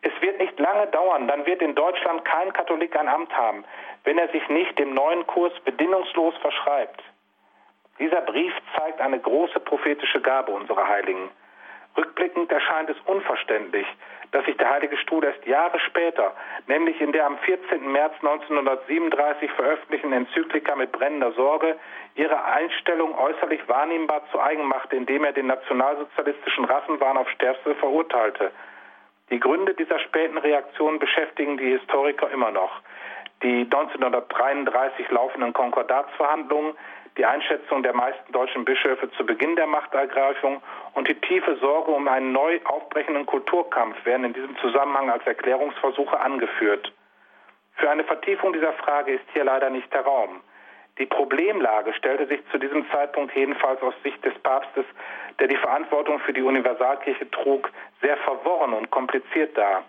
Es wird nicht lange dauern, dann wird in Deutschland kein Katholik ein Amt haben, wenn er sich nicht dem neuen Kurs bedingungslos verschreibt. Dieser Brief zeigt eine große prophetische Gabe unserer Heiligen. Rückblickend erscheint es unverständlich, dass sich der Heilige Stuhl erst Jahre später, nämlich in der am 14. März 1937 veröffentlichten Enzyklika mit brennender Sorge, ihre Einstellung äußerlich wahrnehmbar zu eigen machte, indem er den nationalsozialistischen Rassenwahn auf Stärkste verurteilte. Die Gründe dieser späten Reaktion beschäftigen die Historiker immer noch. Die 1933 laufenden Konkordatsverhandlungen, die Einschätzung der meisten deutschen Bischöfe zu Beginn der Machtergreifung und die tiefe Sorge um einen neu aufbrechenden Kulturkampf werden in diesem Zusammenhang als Erklärungsversuche angeführt. Für eine Vertiefung dieser Frage ist hier leider nicht der Raum. Die Problemlage stellte sich zu diesem Zeitpunkt jedenfalls aus Sicht des Papstes, der die Verantwortung für die Universalkirche trug, sehr verworren und kompliziert dar.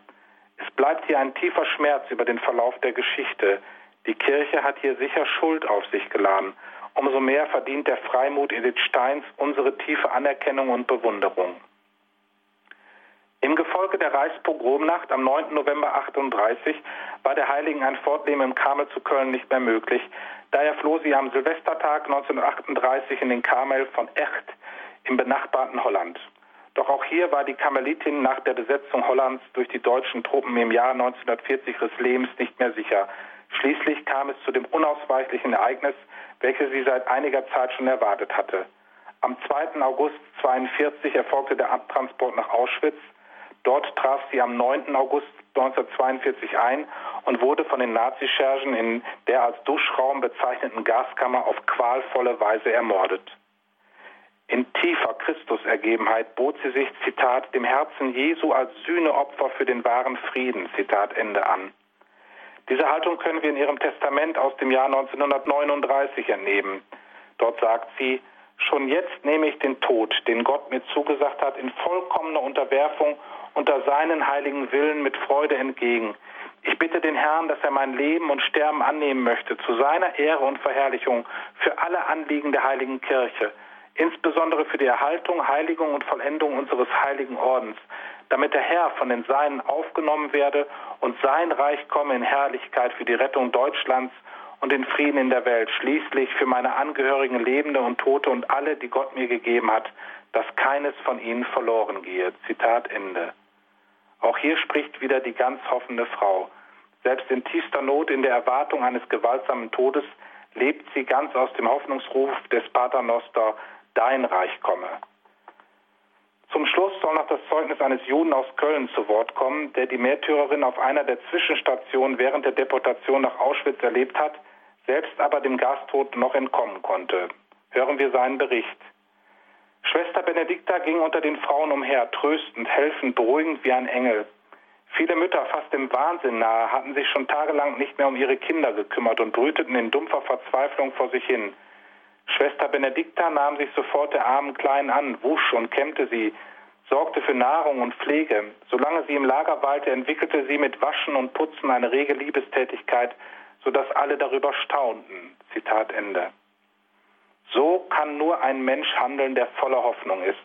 Es bleibt hier ein tiefer Schmerz über den Verlauf der Geschichte. Die Kirche hat hier sicher Schuld auf sich geladen. Umso mehr verdient der Freimut Edith Steins unsere tiefe Anerkennung und Bewunderung. Im Gefolge der Reichspogromnacht am 9. November 38 war der Heiligen ein Fortleben im Karmel zu Köln nicht mehr möglich. Daher floh sie am Silvestertag 1938 in den Karmel von Echt im benachbarten Holland. Doch auch hier war die Karmelitin nach der Besetzung Hollands durch die deutschen Truppen im Jahr 1940 ihres Lebens nicht mehr sicher. Schließlich kam es zu dem unausweichlichen Ereignis, welches sie seit einiger Zeit schon erwartet hatte. Am 2. August 1942 erfolgte der Abtransport nach Auschwitz. Dort traf sie am 9. August 1942 ein und wurde von den Nazischergen in der als Duschraum bezeichneten Gaskammer auf qualvolle Weise ermordet. In tiefer Christusergebenheit bot sie sich, Zitat, dem Herzen Jesu als Sühneopfer für den wahren Frieden, Zitat Ende an. Diese Haltung können wir in ihrem Testament aus dem Jahr 1939 entnehmen. Dort sagt sie, schon jetzt nehme ich den Tod, den Gott mir zugesagt hat, in vollkommener Unterwerfung unter seinen heiligen Willen mit Freude entgegen. Ich bitte den Herrn, dass er mein Leben und Sterben annehmen möchte, zu seiner Ehre und Verherrlichung für alle Anliegen der heiligen Kirche, insbesondere für die Erhaltung, Heiligung und Vollendung unseres heiligen Ordens, damit der Herr von den Seinen aufgenommen werde und sein Reich komme in Herrlichkeit für die Rettung Deutschlands und den Frieden in der Welt, schließlich für meine Angehörigen Lebende und Tote und alle, die Gott mir gegeben hat, dass keines von ihnen verloren gehe. Zitat Ende. Auch hier spricht wieder die ganz hoffende Frau. Selbst in tiefster Not, in der Erwartung eines gewaltsamen Todes, lebt sie ganz aus dem Hoffnungsruf des Pater Noster, dein Reich komme. Zum Schluss soll noch das Zeugnis eines Juden aus Köln zu Wort kommen, der die Märtyrerin auf einer der Zwischenstationen während der Deportation nach Auschwitz erlebt hat, selbst aber dem Gastod noch entkommen konnte. Hören wir seinen Bericht. Schwester Benedikta ging unter den Frauen umher, tröstend, helfend, beruhigend wie ein Engel. Viele Mütter, fast dem Wahnsinn nahe, hatten sich schon tagelang nicht mehr um ihre Kinder gekümmert und brüteten in dumpfer Verzweiflung vor sich hin. Schwester Benedikta nahm sich sofort der armen Kleinen an, wusch und kämmte sie, sorgte für Nahrung und Pflege. Solange sie im Lager weilte, entwickelte sie mit Waschen und Putzen eine rege Liebestätigkeit, sodass alle darüber staunten. Zitat Ende. So kann nur ein Mensch handeln, der voller Hoffnung ist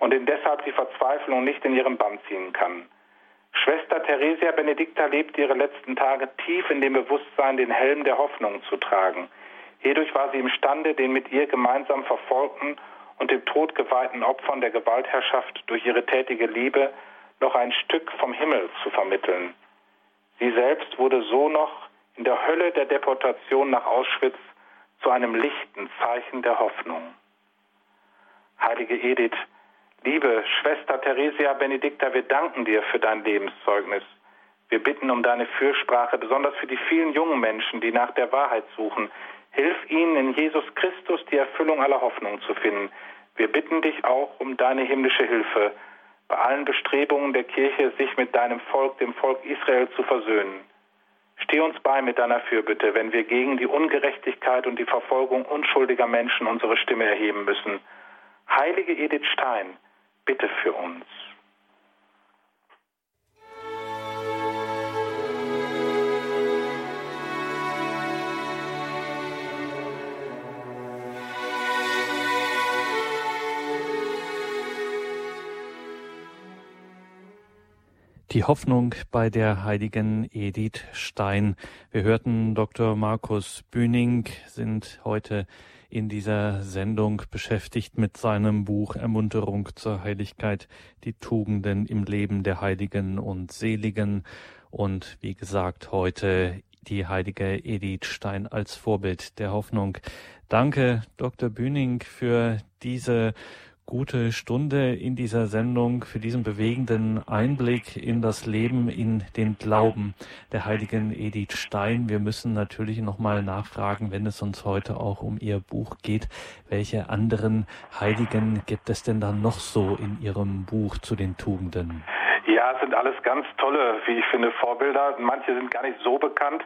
und den deshalb die Verzweiflung nicht in ihren Bann ziehen kann. Schwester Theresia Benedikta lebte ihre letzten Tage tief in dem Bewusstsein, den Helm der Hoffnung zu tragen. Hierdurch war sie imstande, den mit ihr gemeinsam verfolgten und dem Tod geweihten Opfern der Gewaltherrschaft durch ihre tätige Liebe noch ein Stück vom Himmel zu vermitteln. Sie selbst wurde so noch in der Hölle der Deportation nach Auschwitz zu einem lichten Zeichen der Hoffnung. Heilige Edith, liebe Schwester Theresia Benedikta, wir danken dir für dein Lebenszeugnis. Wir bitten um deine Fürsprache, besonders für die vielen jungen Menschen, die nach der Wahrheit suchen. Hilf ihnen in Jesus Christus die Erfüllung aller Hoffnung zu finden. Wir bitten dich auch um deine himmlische Hilfe bei allen Bestrebungen der Kirche, sich mit deinem Volk, dem Volk Israel, zu versöhnen. Steh uns bei mit deiner Fürbitte, wenn wir gegen die Ungerechtigkeit und die Verfolgung unschuldiger Menschen unsere Stimme erheben müssen. Heilige Edith Stein, bitte für uns. Die Hoffnung bei der heiligen Edith Stein. Wir hörten Dr. Markus Bühning, sind heute in dieser Sendung beschäftigt mit seinem Buch Ermunterung zur Heiligkeit, die Tugenden im Leben der Heiligen und Seligen. Und wie gesagt, heute die heilige Edith Stein als Vorbild der Hoffnung. Danke, Dr. Bühning, für diese gute Stunde in dieser Sendung für diesen bewegenden Einblick in das Leben, in den Glauben der heiligen Edith Stein. Wir müssen natürlich nochmal nachfragen, wenn es uns heute auch um ihr Buch geht, welche anderen Heiligen gibt es denn dann noch so in ihrem Buch zu den Tugenden? Ja, es sind alles ganz tolle, wie ich finde, Vorbilder. Manche sind gar nicht so bekannt.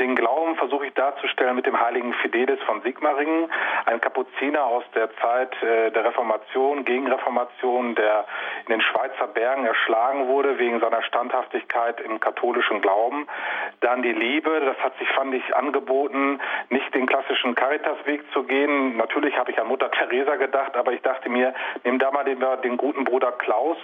Den Glauben versuche ich darzustellen mit dem heiligen Fidelis von Sigmaringen, ein Kapuziner aus der Zeit äh, der Reformation, Gegenreformation, der in den Schweizer Bergen erschlagen wurde wegen seiner Standhaftigkeit im katholischen Glauben. Dann die Liebe, das hat sich, fand ich, angeboten, nicht den klassischen Caritas-Weg zu gehen. Natürlich habe ich an Mutter Teresa gedacht, aber ich dachte mir, nimm da mal den, den guten Bruder Klaus,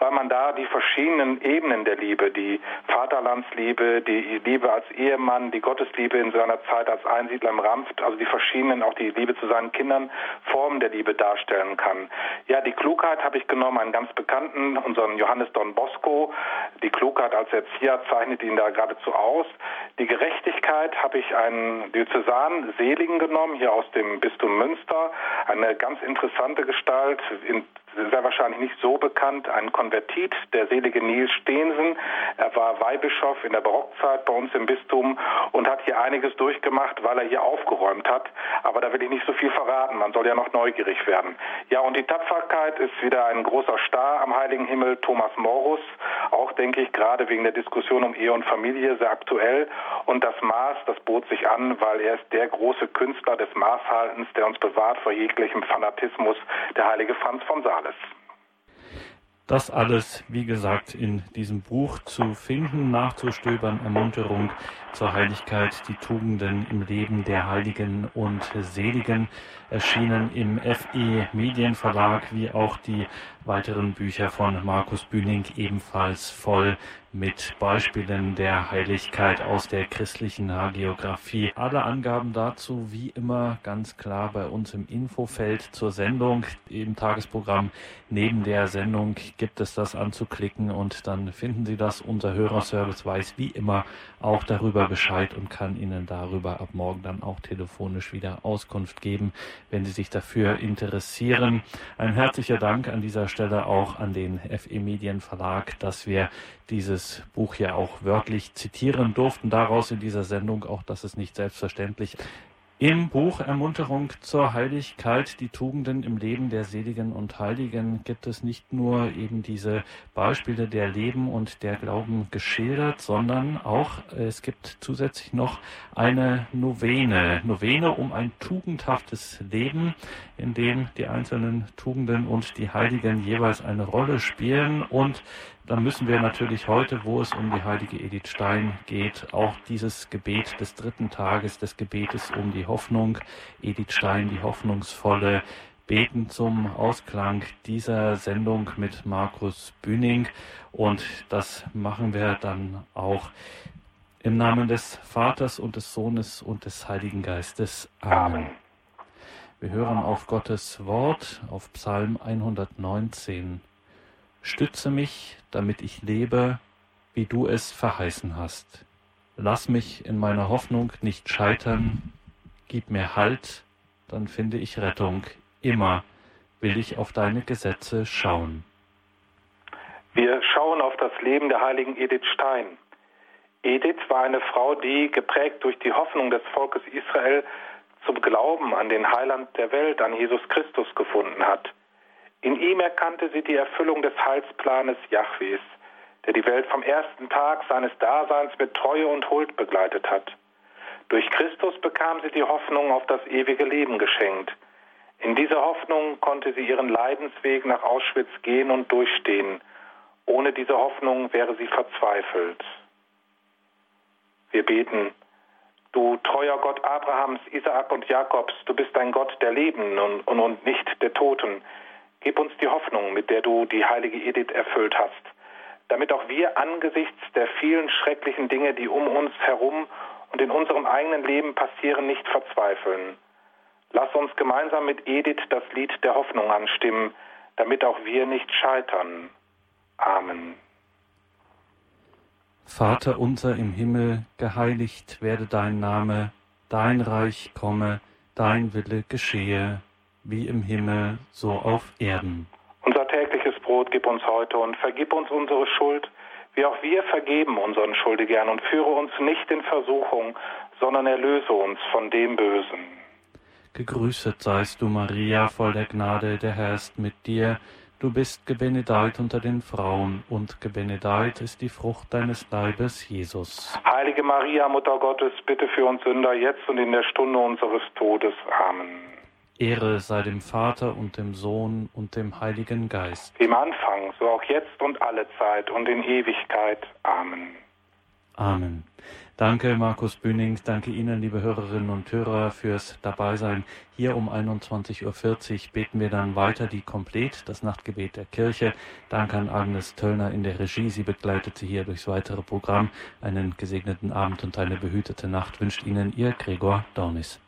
weil man da die verschiedenen Ebenen der Liebe, die Vaterlandsliebe, die Liebe als Ehemann, die Gottesliebe in seiner Zeit als Einsiedler im Rampft, also die verschiedenen, auch die Liebe zu seinen Kindern, Formen der Liebe darstellen kann. Ja, die Klugheit habe ich genommen, einen ganz bekannten, unseren Johannes Don Bosco. Die Klugheit als Erzieher zeichnet ihn da geradezu aus. Die Gerechtigkeit habe ich einen Diözesan Seligen genommen, hier aus dem Bistum Münster. Eine ganz interessante Gestalt, in sehr wahrscheinlich nicht so bekannt, ein Konvertit, der selige Nils Steensen. Er war Weihbischof in der Barockzeit bei uns im Bistum und hat hier einiges durchgemacht, weil er hier aufgeräumt hat. Aber da will ich nicht so viel verraten. Man soll ja noch neugierig werden. Ja, und die Tapferkeit ist wieder ein großer Star am Heiligen Himmel, Thomas Morus. Auch, denke ich, gerade wegen der Diskussion um Ehe und Familie sehr aktuell. Und das Maß, das bot sich an, weil er ist der große Künstler des Maßhaltens, der uns bewahrt vor jeglichem Fanatismus, der heilige Franz von Sales alles. Das alles, wie gesagt, in diesem Buch zu finden, nachzustöbern, Ermunterung zur Heiligkeit, die Tugenden im Leben der Heiligen und Seligen, erschienen im FE Medienverlag, wie auch die weiteren Bücher von Markus Bühning ebenfalls voll mit Beispielen der Heiligkeit aus der christlichen Hagiografie. Alle Angaben dazu wie immer ganz klar bei uns im Infofeld zur Sendung. Im Tagesprogramm neben der Sendung gibt es das anzuklicken und dann finden Sie das. Unser Hörerservice weiß wie immer auch darüber Bescheid und kann Ihnen darüber ab morgen dann auch telefonisch wieder Auskunft geben, wenn Sie sich dafür interessieren. Ein herzlicher Dank an dieser Stelle auch an den FE Medien Verlag, dass wir dieses Buch ja auch wörtlich zitieren durften. Daraus in dieser Sendung auch, dass es nicht selbstverständlich im Buch Ermunterung zur Heiligkeit, die Tugenden im Leben der Seligen und Heiligen gibt es nicht nur eben diese Beispiele der Leben und der Glauben geschildert, sondern auch es gibt zusätzlich noch eine Novene. Novene um ein tugendhaftes Leben, in dem die einzelnen Tugenden und die Heiligen jeweils eine Rolle spielen und dann müssen wir natürlich heute, wo es um die heilige Edith Stein geht, auch dieses Gebet des dritten Tages, des Gebetes um die Hoffnung, Edith Stein, die hoffnungsvolle, beten zum Ausklang dieser Sendung mit Markus Bühning. Und das machen wir dann auch im Namen des Vaters und des Sohnes und des Heiligen Geistes. Amen. Wir hören auf Gottes Wort, auf Psalm 119. Stütze mich, damit ich lebe, wie du es verheißen hast. Lass mich in meiner Hoffnung nicht scheitern, gib mir Halt, dann finde ich Rettung. Immer will ich auf deine Gesetze schauen. Wir schauen auf das Leben der heiligen Edith Stein. Edith war eine Frau, die, geprägt durch die Hoffnung des Volkes Israel, zum Glauben an den Heiland der Welt, an Jesus Christus gefunden hat. In ihm erkannte sie die Erfüllung des Heilsplanes Jahwes, der die Welt vom ersten Tag seines Daseins mit Treue und Huld begleitet hat. Durch Christus bekam sie die Hoffnung auf das ewige Leben geschenkt. In dieser Hoffnung konnte sie ihren Leidensweg nach Auschwitz gehen und durchstehen. Ohne diese Hoffnung wäre sie verzweifelt. Wir beten, du treuer Gott Abrahams, Isaak und Jakobs, du bist ein Gott der Lebenden und, und, und nicht der Toten. Gib uns die Hoffnung, mit der du die heilige Edith erfüllt hast, damit auch wir angesichts der vielen schrecklichen Dinge, die um uns herum und in unserem eigenen Leben passieren, nicht verzweifeln. Lass uns gemeinsam mit Edith das Lied der Hoffnung anstimmen, damit auch wir nicht scheitern. Amen. Vater unser im Himmel, geheiligt werde dein Name, dein Reich komme, dein Wille geschehe, wie im Himmel, so auf Erden. Unser tägliches Brot gib uns heute und vergib uns unsere Schuld, wie auch wir vergeben unseren Schuldigern und führe uns nicht in Versuchung, sondern erlöse uns von dem Bösen. Gegrüßet seist du, Maria, voll der Gnade, der Herr ist mit dir. Du bist gebenedeit unter den Frauen, und gebenedeit ist die Frucht deines Leibes, Jesus. Heilige Maria, Mutter Gottes, bitte für uns Sünder, jetzt und in der Stunde unseres Todes. Amen. Ehre sei dem Vater und dem Sohn und dem Heiligen Geist. Wie im Anfang, so auch jetzt und alle Zeit und in Ewigkeit. Amen. Amen. Danke, Markus Bühning. Danke Ihnen, liebe Hörerinnen und Hörer, fürs Dabeisein. Hier um 21.40 Uhr beten wir dann weiter die Komplet, das Nachtgebet der Kirche. Danke an Agnes Töllner in der Regie. Sie begleitet Sie hier durchs weitere Programm. Einen gesegneten Abend und eine behütete Nacht wünscht Ihnen Ihr Gregor Dornis.